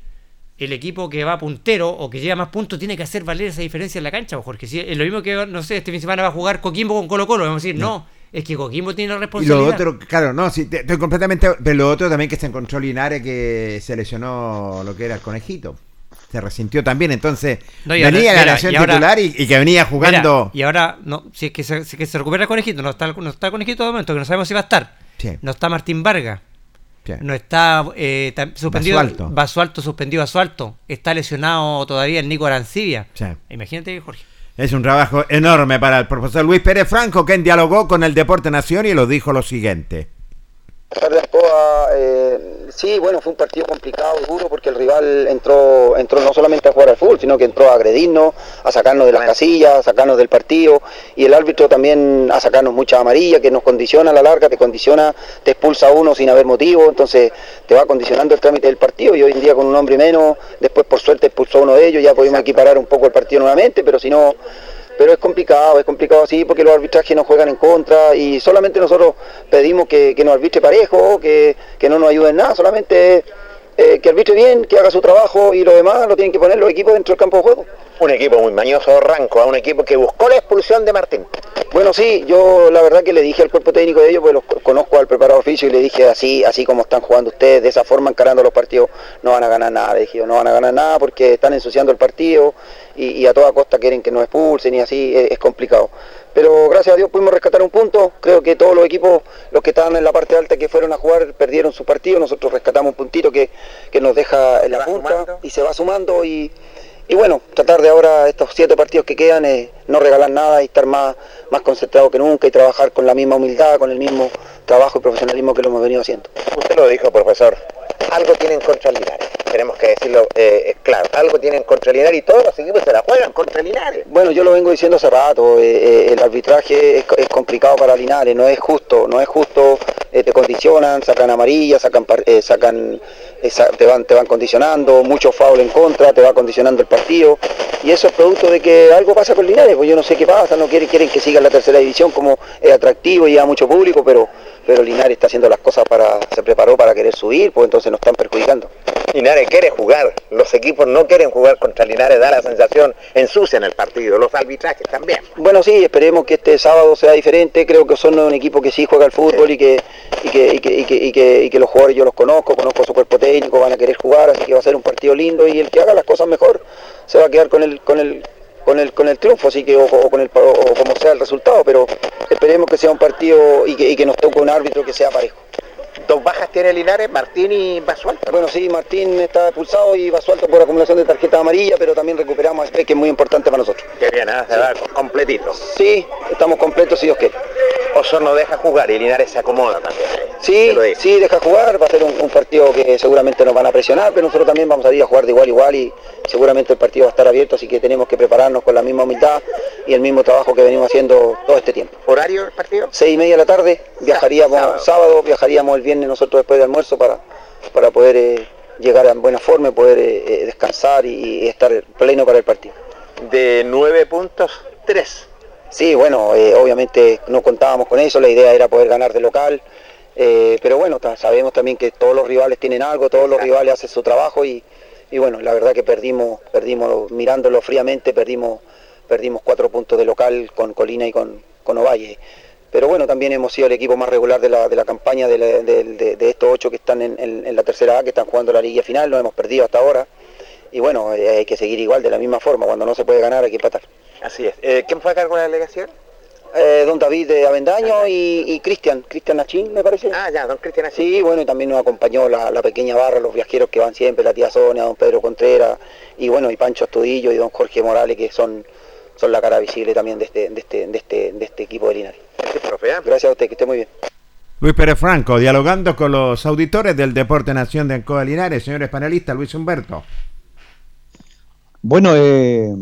S3: el equipo que va puntero o que lleva más puntos tiene que hacer valer esa diferencia en la cancha, porque si es lo mismo que, no sé, este fin de semana va a jugar Coquimbo con Colo Colo, vamos a decir, no, es que Coquimbo tiene la responsabilidad.
S2: Y lo otro, claro, no, sí, estoy completamente, pero lo otro también que se encontró Linares que se lesionó lo que era el conejito. Se resintió también, entonces venía la nación titular y, que venía jugando.
S3: y ahora, no, si es que se, que se recupera el conejito, no está, no está el conejito de momento, que no sabemos si va a estar. No está Martín Vargas. No está eh, suspendido. Basualto. Basualto suspendido Basualto. Está lesionado todavía el Nico Arancibia. Imagínate, Jorge.
S2: Es un trabajo enorme para el profesor Luis Pérez Franco, quien dialogó con el Deporte Nación y lo dijo lo siguiente.
S11: Eh, sí, bueno, fue un partido complicado, duro, porque el rival entró, entró no solamente a jugar al fútbol, sino que entró a agredirnos, a sacarnos de las casillas, a sacarnos del partido, y el árbitro también a sacarnos mucha amarilla, que nos condiciona a la larga, te condiciona, te expulsa uno sin haber motivo, entonces te va condicionando el trámite del partido, y hoy en día con un hombre menos, después por suerte expulsó uno de ellos, ya pudimos equiparar un poco el partido nuevamente, pero si no pero es complicado, es complicado así porque los arbitrajes nos juegan en contra y solamente nosotros pedimos que, nos arbitre parejo, que, que no nos ayude en nada, solamente eh, que arbitre bien, que haga su trabajo y lo demás lo tienen que poner los equipos dentro del campo de juego.
S12: Un equipo muy mañoso, Ranco, a un equipo que buscó la expulsión de Martín.
S11: Bueno, sí, yo la verdad que le dije al cuerpo técnico de ellos, pues los conozco al preparador físico y le dije así, así como están jugando ustedes, de esa forma encarando los partidos, no van a ganar nada. Le dije, no van a ganar nada porque están ensuciando el partido y, a toda costa quieren que nos expulsen y así es, complicado. Pero gracias a Dios pudimos rescatar un punto. Creo que todos los equipos, los que estaban en la parte alta que fueron a jugar, perdieron su partido. Nosotros rescatamos un puntito que, nos deja en la punta y se va sumando y y bueno, tratar de ahora estos siete partidos que quedan, eh, no regalar nada y estar más, más concentrado que nunca y trabajar con la misma humildad, con el mismo trabajo y profesionalismo que lo hemos venido haciendo.
S12: Usted lo dijo, profesor, algo tienen contra Linares, tenemos que decirlo eh, claro, algo tienen contra Linares y todos los equipos se la juegan contra Linares.
S11: Bueno, yo lo vengo diciendo hace rato, eh, el arbitraje es, complicado para Linares, no es justo, no es justo, te condicionan, sacan amarilla, sacan, sacan te van, te van condicionando, mucho foul en contra, te va condicionando el partido. Y eso es producto de que algo pasa con Linares, pues yo no sé qué pasa, no quieren, quieren que siga la tercera división como es atractivo y a mucho público, pero, pero Linares está haciendo las cosas para, se preparó para querer subir, pues entonces nos están perjudicando.
S12: Linares quiere jugar, los equipos no quieren jugar contra Linares, da la sensación, ensucian el partido, los arbitrajes también.
S11: Bueno, sí, esperemos que este sábado sea diferente, creo que son un equipo que sí juega al fútbol y que, y que, y que, y que, y que, y que los jugadores yo los conozco, conozco su cuerpo técnico, van a querer jugar, así que va a ser un partido lindo y el que haga las cosas mejor se va a quedar con el, con el, con el, con el triunfo, así que, o, o con el, o como sea el resultado, pero esperemos que sea un partido y que, y que nos toque un árbitro que sea parejo.
S12: Dos bajas tiene Linares, Martín y Basualto.
S11: Bueno, sí, Martín está expulsado y Basualto por acumulación de tarjeta amarilla, pero también recuperamos a que es muy importante para nosotros.
S12: Qué bien, ¿eh? se va completito.
S11: Sí, estamos completos si Dios quiere.
S12: Osorno deja jugar y Linares se acomoda también.
S11: Sí, sí, deja jugar, va a ser un, un, partido que seguramente nos van a presionar, pero nosotros también vamos a ir a jugar de igual a igual y seguramente el partido va a estar abierto, así que tenemos que prepararnos con la misma humildad y el mismo trabajo que venimos haciendo todo este tiempo.
S12: ¿Horario del partido?
S11: Seis y media de la tarde, viajaríamos sábado, sábado viajaríamos el viernes nosotros después de almuerzo para, para poder eh, llegar en buena forma, poder eh, descansar y, y, estar pleno para el partido.
S12: De nueve puntos, tres.
S11: Sí, bueno, eh, obviamente no contábamos con eso, la idea era poder ganar de local, eh, pero bueno, sabemos también que todos los rivales tienen algo, todos los rivales hacen su trabajo y, y bueno, la verdad que perdimos, perdimos mirándolo fríamente, perdimos, perdimos cuatro puntos de local con Colina y con, con Ovalle. Pero bueno, también hemos sido el equipo más regular de la, de la campaña de, la, de, estos ocho que están en, en, en, la tercera A, que están jugando la liga final, no hemos perdido hasta ahora. Y bueno, eh, hay que seguir igual, de la misma forma, cuando no se puede ganar hay que empatar.
S12: Así es. Eh, ¿Quién fue a cargo de la delegación?
S11: Eh, don David de Avendaño y, y Cristian, Cristian Nachín me parece.
S12: Ah, ya, don Cristian Nachín.
S11: Sí, bueno, y también nos acompañó la, la, pequeña barra, los viajeros que van siempre, la tía Sonia, don Pedro Contreras, y bueno, y Pancho Astudillo y don Jorge Morales, que son, son la cara visible también de este, de este, de este, de este equipo de Linares.
S12: Gracias, profe.
S11: Gracias a usted, que esté muy bien.
S2: Luis Pérez Franco, dialogando con los auditores del Deporte Nación de Ancoa Linares, señores panelistas, Luis Humberto.
S4: Bueno, eh,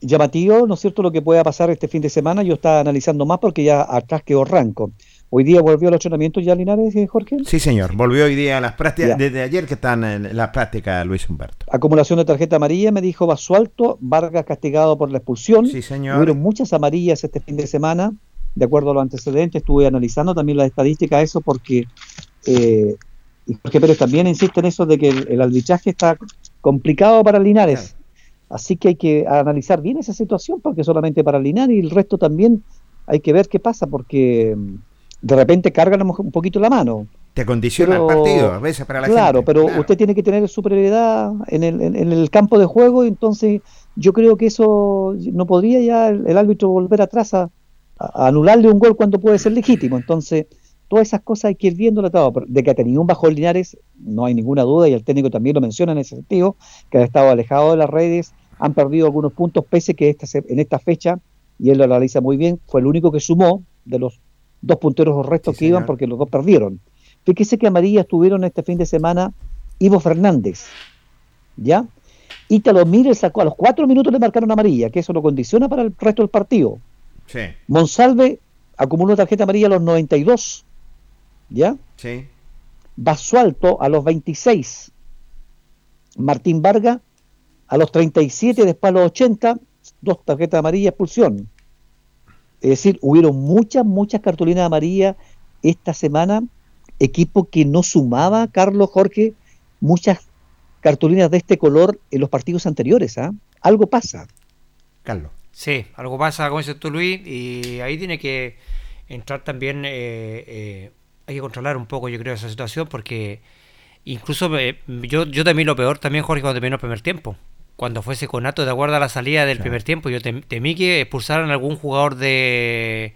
S4: llamativo, ¿no es cierto?, lo que pueda pasar este fin de semana. Yo estaba analizando más porque ya atrás quedó Ranco. ¿Hoy día volvió al entrenamiento ya Linares, eh, Jorge?
S2: Sí, señor. Volvió hoy día a las prácticas, ya. desde ayer que están en las prácticas, Luis Humberto.
S4: Acumulación de tarjeta amarilla, me dijo Basualto, Vargas castigado por la expulsión.
S2: Sí, señor.
S4: Hubieron muchas amarillas este fin de semana, de acuerdo a los antecedentes. Estuve analizando también las estadísticas, eso porque... Eh, y Jorge Pérez también insiste en eso de que el, el arbitraje está complicado para Linares. Claro. Así que hay que analizar bien esa situación, porque solamente para Linares y el resto también hay que ver qué pasa, porque de repente cargan un poquito la mano.
S2: Te condiciona pero, el partido, a veces para la
S4: claro,
S2: gente.
S4: Pero claro, usted tiene que tener superioridad en el, en, en el campo de juego, entonces yo creo que eso no podría ya el, el árbitro volver atrás a, a, anularle un gol cuando puede ser legítimo. Entonces, todas esas cosas hay que ir todo. De que ha tenido un bajón Linares, no hay ninguna duda, y el técnico también lo menciona en ese sentido, que ha estado alejado de las redes, han perdido algunos puntos, pese que esta, en esta fecha, y él lo analiza muy bien, fue el único que sumó de los dos punteros restos sí, que señor. iban, porque los dos perdieron. Fíjese que Amarilla estuvieron este fin de semana Ivo Fernández, ¿ya? Ítalo Mire sacó a los cuatro minutos le marcaron amarilla, que eso lo condiciona para el resto del partido.
S2: Sí.
S4: Monsalve acumuló tarjeta amarilla a los 92, ¿ya?
S2: Sí.
S4: Basualto a los 26. Martín Vargas a los 37, después a los 80, dos tarjetas amarillas, expulsión. Es decir, hubieron muchas, muchas cartulinas amarillas esta semana, equipo que no sumaba, Carlos, Jorge, muchas cartulinas de este color en los partidos anteriores. ¿ah? Algo pasa.
S2: Carlos.
S3: Sí, algo pasa, como dices tú, Luis, y ahí tiene que entrar también, eh, eh, hay que controlar un poco, yo creo, esa situación, porque incluso eh, yo, yo también lo peor, también, Jorge, cuando terminó el primer tiempo cuando fuese conato de acuerdo a la salida del claro. primer tiempo, yo temí que expulsaran a algún jugador de,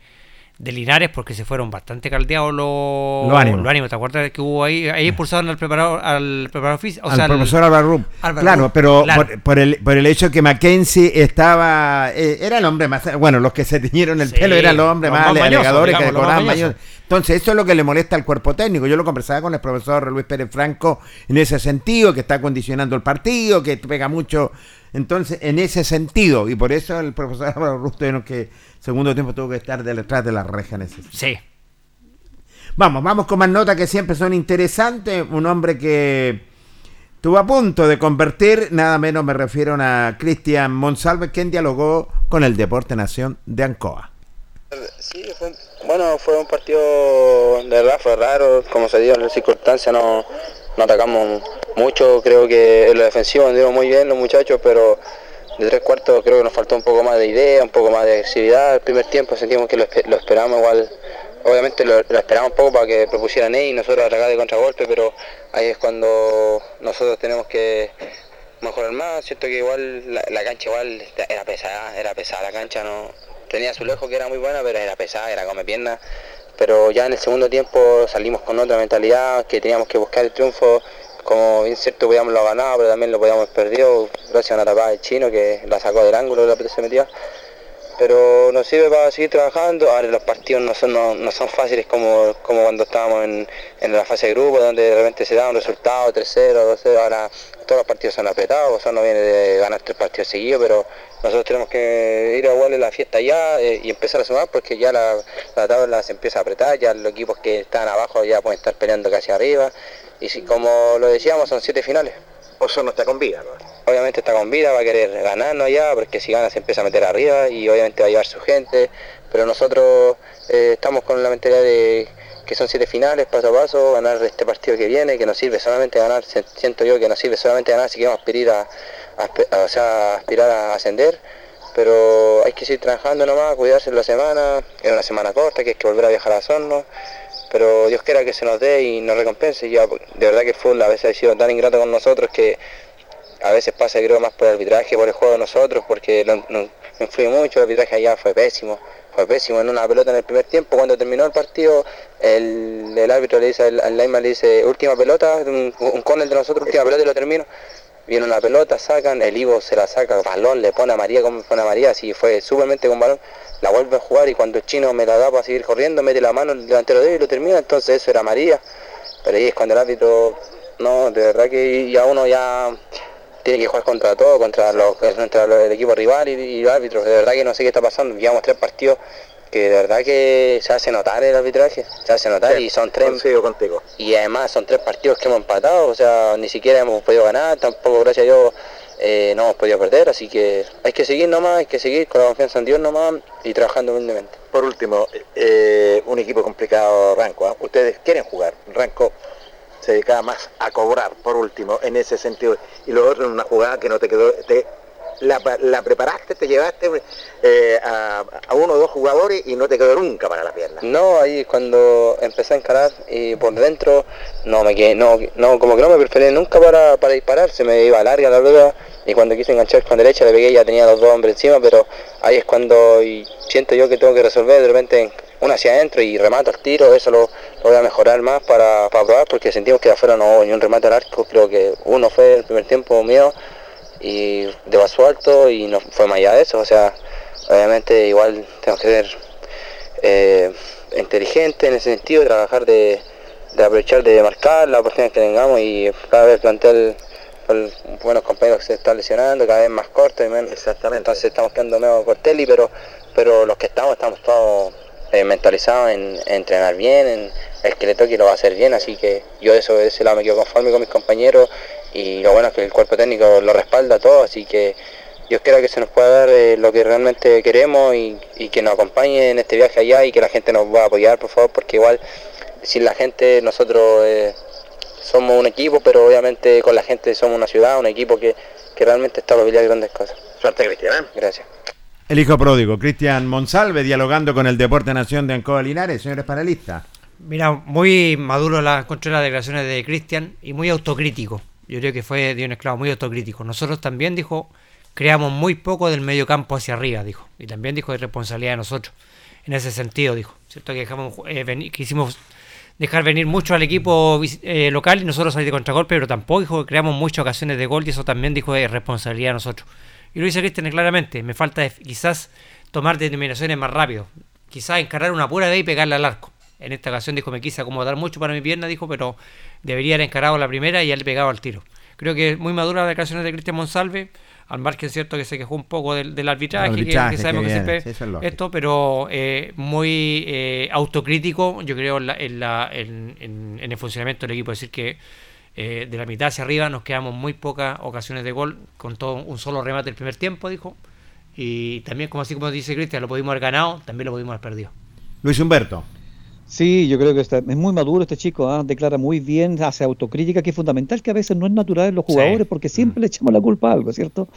S3: de Linares porque se fueron bastante caldeados los,
S2: los ánimos.
S3: Los ánimos. ¿Te acuerdas que hubo ahí? Ahí expulsaron al preparador, al preparador físico. O
S2: al
S3: sea,
S2: profesor Álvaro Rupp. Claro, pero claro. Por, por, el, por el hecho que Mackenzie estaba. Eh, era el hombre más. Bueno, los que se teñieron el sí, pelo eran los hombres más, más alegadores que decoraban. Entonces, eso es lo que le molesta al cuerpo técnico. Yo lo conversaba con el profesor Luis Pérez Franco en ese sentido, que está condicionando el partido, que pega mucho. Entonces, en ese sentido, y por eso el profesor Álvaro tuvieron que segundo tiempo tuvo que estar detrás de las rejas.
S3: Sí.
S2: Vamos, vamos con más notas que siempre son interesantes. Un hombre que estuvo a punto de convertir, nada menos me refiero a Cristian Monsalve, quien dialogó con el Deporte Nación de Ancoa.
S13: Sí, Bueno, fue un partido, de verdad fue raro, como se dio en las circunstancias, no, no atacamos mucho, creo que en lo defensivo anduvieron muy bien los muchachos, pero de tres cuartos creo que nos faltó un poco más de idea, un poco más de agresividad. El primer tiempo sentimos que lo, esperábamos igual, obviamente lo, esperábamos un poco para que propusieran ellos y nosotros atacar de contragolpe, pero ahí es cuando nosotros tenemos que mejorar más, siento que igual la, cancha igual era pesada, era pesada la cancha, no tenía su lejos que era muy buena, pero era pesada, era come piernas. Pero ya en el segundo tiempo salimos con otra mentalidad, que teníamos que buscar el triunfo, como bien cierto podíamos lo ganar, pero también lo podíamos perdido, gracias a una tapada del chino que la sacó del ángulo de la se metía pero nos sirve para seguir trabajando. Ahora los partidos no son, no, son fáciles como, como cuando estábamos en, la fase de grupo, donde de repente se da un resultado 3-0, 2-0, ahora todos los partidos son apretados, o no viene de ganar tres partidos seguidos, pero nosotros tenemos que ir a igual la fiesta ya eh, y empezar a sumar porque ya la, tabla se empieza a apretar, ya los equipos que están abajo ya pueden estar peleando casi arriba, y si, como lo decíamos son siete finales.
S12: Oso no está con vida,
S13: Obviamente está con vida, va a querer ganarnos allá, porque si gana se empieza a meter arriba y obviamente va a llevar su gente, pero nosotros eh, estamos con la mentalidad de que son siete finales, paso a paso, ganar este partido que viene, que nos sirve solamente ganar, siento yo que nos sirve solamente ganar si queremos aspirar a, o sea, aspirar a ascender, pero hay que seguir trabajando nomás, cuidarse en la semana, es una semana corta, que hay que volver a viajar a Osorno, pero Dios quiera que se nos dé y nos recompense. Ya, de verdad que fue a veces ha sido tan ingrato con nosotros que a veces pasa creo más por el arbitraje, por el juego de nosotros, porque nos influye mucho, el arbitraje allá fue pésimo, fue pésimo en una pelota en el primer tiempo, cuando terminó el partido, el, árbitro le dice al, al le dice última pelota, un, un de nosotros, última pelota y lo termino. Viene una pelota, sacan, el Ivo se la saca, balón, le pone a María como pone a María, así fue súpermente con balón la vuelve a jugar y cuando el chino me la da para seguir corriendo, mete la mano el delantero de él y lo termina, entonces eso era María. Pero ahí es cuando el árbitro, no, de verdad que ya uno ya tiene que jugar contra todo, contra, los, contra el equipo rival y, los árbitros. De verdad que no sé qué está pasando. Llevamos tres partidos que de verdad que se hace notar el arbitraje, se hace notar y son tres
S12: contigo.
S13: y además son tres partidos que hemos empatado, o sea, ni siquiera hemos podido ganar, tampoco gracias a Dios eh, no hemos podido perder, así que hay que seguir nomás, hay que seguir con la confianza en Dios nomás y trabajando humildemente.
S12: Por último, eh, un equipo complicado, Ranco, ¿ah? ustedes quieren jugar, Ranco se dedicaba más a cobrar, por último, en ese sentido, y lo otro en una jugada que no te quedó, la, preparaste, te llevaste eh, a, uno o dos jugadores y no te quedó nunca para la pierna.
S13: No, ahí cuando empecé a encarar y por dentro no me quedé, no, no, como que no me preferí nunca para, para disparar, se me iba larga la rueda y cuando quise enganchar con derecha le pegué ya tenía los dos hombres encima, pero ahí es cuando siento yo que tengo que resolver de repente uno hacia adentro y remato al tiro, eso lo, voy a mejorar más para, probar porque sentimos que de afuera no hubo ni un remate al arco, creo que uno fue el primer tiempo mío y de vaso alto y no fue más allá de eso, o sea, obviamente igual tenemos que ser eh, inteligentes en ese sentido, trabajar de, de aprovechar de marcar la oportunidad que tengamos y cada vez plantear buenos compañeros que se están lesionando, cada vez más cortos y menos. Exactamente. Entonces estamos quedando medio Cortelli, pero, pero los que estamos, estamos todos eh, mentalizados en, entrenar bien, en el que le toque lo va a hacer bien, así que yo eso de ese lado me quedo conforme con mis compañeros y lo bueno es que el cuerpo técnico lo respalda todo, así que yo espero que se nos pueda dar eh, lo que realmente queremos y, que nos acompañe en este viaje allá y que la gente nos va a apoyar, por favor, porque igual sin la gente nosotros eh, somos un equipo, pero obviamente con la gente somos una ciudad, un equipo que, realmente está para grandes cosas.
S12: Suerte, Cristian. ¿eh?
S13: Gracias.
S2: El hijo pródigo, Cristian Monsalve, dialogando con el Deporte Nación de Ancoa Linares. Señores panelistas.
S3: Mira, muy maduro la, contra las declaraciones de Cristian y muy autocrítico. Yo creo que fue Dion Esclavo muy autocrítico. Nosotros también, dijo, creamos muy poco del medio campo hacia arriba, dijo. Y también dijo de responsabilidad de nosotros. En ese sentido, dijo. ¿Cierto? Que dejamos, eh, dejar venir mucho al equipo eh, local y nosotros salir de contragolpe, pero tampoco dijo que creamos muchas ocasiones de gol y eso también dijo de responsabilidad de nosotros. Y lo dice Cristian claramente, me falta quizás tomar determinaciones más rápido, quizás encargar una pura vez y pegarle al arco. En esta ocasión dijo me quise acomodar mucho para mi pierna, dijo, pero debería haber encarado la primera y ya le pegaba al tiro. Creo que es muy madura la declaración de Cristian Monsalve al margen cierto que se quejó un poco del, del arbitraje, que, sabemos que, siempre esto, pero eh, muy eh, autocrítico, yo creo, en, la, en, el funcionamiento del equipo. Es decir, que eh, de la mitad hacia arriba nos quedamos muy pocas ocasiones de gol, con todo un solo remate el primer tiempo, dijo. Y también, como así como dice Cristian, lo pudimos haber ganado, también lo pudimos haber perdido.
S2: Luis Humberto.
S4: Sí, yo creo que está, es muy maduro este chico, ¿ah? declara muy bien, hace autocrítica, que es fundamental, que a veces no es natural en los jugadores, porque siempre le echamos la culpa a algo, ¿cierto?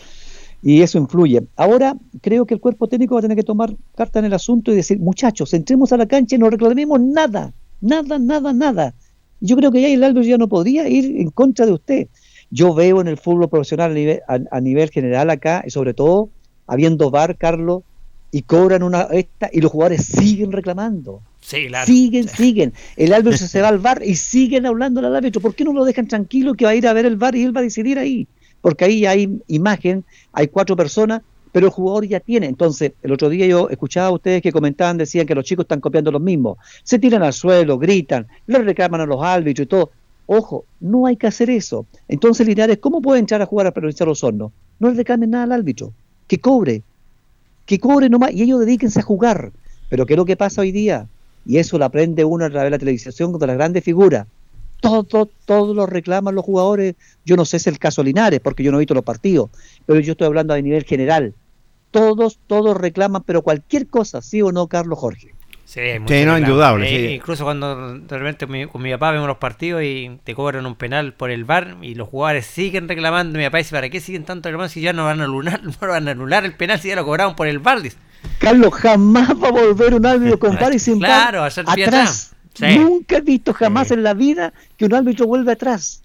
S4: Y eso influye. Ahora creo que el cuerpo técnico va a tener que tomar carta en el asunto y decir, muchachos, entremos a la cancha y no reclamemos nada, nada, nada, nada. Yo creo que ya el Álvaro ya no podría ir en contra de usted. Yo veo en el fútbol profesional a nivel, a nivel general acá, y sobre todo habiendo VAR, Carlos, y cobran una esta y los jugadores siguen reclamando. Siguen, siguen. El árbitro se va al bar y siguen hablando al árbitro. ¿Por qué no lo dejan tranquilo que va a ir a ver el bar y él va a decidir ahí? Porque ahí hay imagen, hay cuatro personas, pero el jugador ya tiene. Entonces, el otro día yo escuchaba a ustedes que comentaban, decían que los chicos están copiando los mismos. Se tiran al suelo, gritan, le reclaman a los árbitros y todo. Ojo, no hay que hacer eso. Entonces, Linares, ¿cómo puede entrar a jugar a provinciar los hornos? No le reclamen nada al árbitro. Que cobre. Que cobre nomás y ellos dedíquense a jugar. Pero ¿qué es lo que pasa hoy día? Y eso lo aprende uno a través de la televisión con las grandes figuras. Todo, todo lo reclaman los jugadores. Yo no sé si es el caso Linares, porque yo no he visto los partidos, pero yo estoy hablando a nivel general. Todos, todos reclaman, pero cualquier cosa, ¿sí o no, Carlos Jorge?
S3: Sí, no, indudable. Eh, incluso cuando de repente con mi, papá vemos los partidos y te cobran un penal por el bar y los jugadores siguen reclamando. Mi papá dice: ¿Para qué siguen tanto reclamando si ya no van a anular, no van a anular el penal si ya lo cobraron por el bar?
S4: Carlos, jamás va a volver un árbitro con VAR y sin claro, atrás. Nunca he visto jamás en la vida que un árbitro vuelva atrás.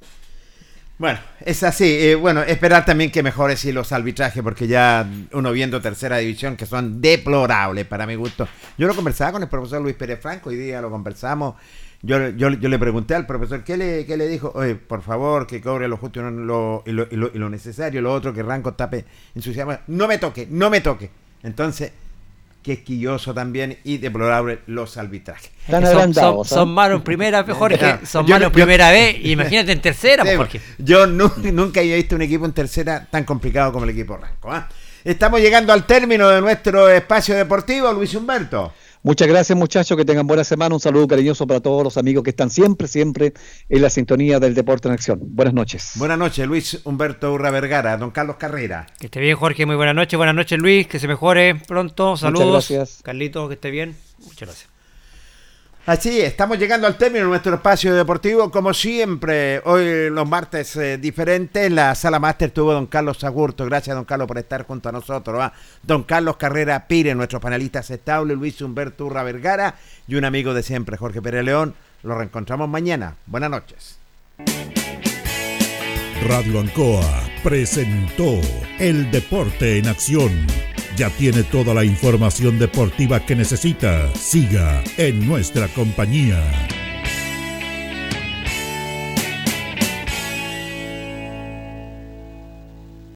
S2: Bueno, es así. Eh, bueno, esperar también que mejore si los arbitrajes, porque ya uno viendo tercera división que son deplorables para mi gusto. Yo lo conversaba con el profesor Luis Pérez Franco, hoy día lo conversamos. Yo, yo, yo le pregunté al profesor, ¿qué le, qué le dijo? Oye, por favor, que cobre lo justo y lo, y lo, y lo, necesario, lo otro, que Ranco tape ensuciamos. No me toque, no me toque. Entonces, que quilloso también y deplorable los arbitrajes.
S3: son, son, son, malos en primera, Jorge, son malos en primera vez, imagínate en tercera, Jorge.
S2: Yo nunca había visto un equipo en tercera tan complicado como el equipo Ranco. ¿ah? Estamos llegando al término de nuestro espacio deportivo, Luis Humberto.
S4: Muchas gracias muchachos, que tengan buena semana. Un saludo cariñoso para todos los amigos que están siempre, siempre en la sintonía del Deporte en Acción. Buenas noches.
S2: Buenas noches, Luis Humberto Urra Vergara, don Carlos Carrera.
S3: Que esté bien, Jorge, muy buenas noches. Buenas noches, Luis, que se mejore pronto. Saludos. Muchas gracias. Carlito, que esté bien. Muchas gracias.
S2: Así, estamos llegando al término de nuestro espacio deportivo, como siempre, hoy los martes eh, diferentes, la sala máster tuvo don Carlos Agurto, gracias don Carlos por estar junto a nosotros, don Carlos Carrera Pire, nuestro panelista aceptable, Luis Humberto Urra Vergara y un amigo de siempre, Jorge Pérez León, lo reencontramos mañana, buenas noches.
S1: Radio Ancoa presentó El Deporte en Acción ya tiene toda la información deportiva que necesita. Siga en nuestra compañía.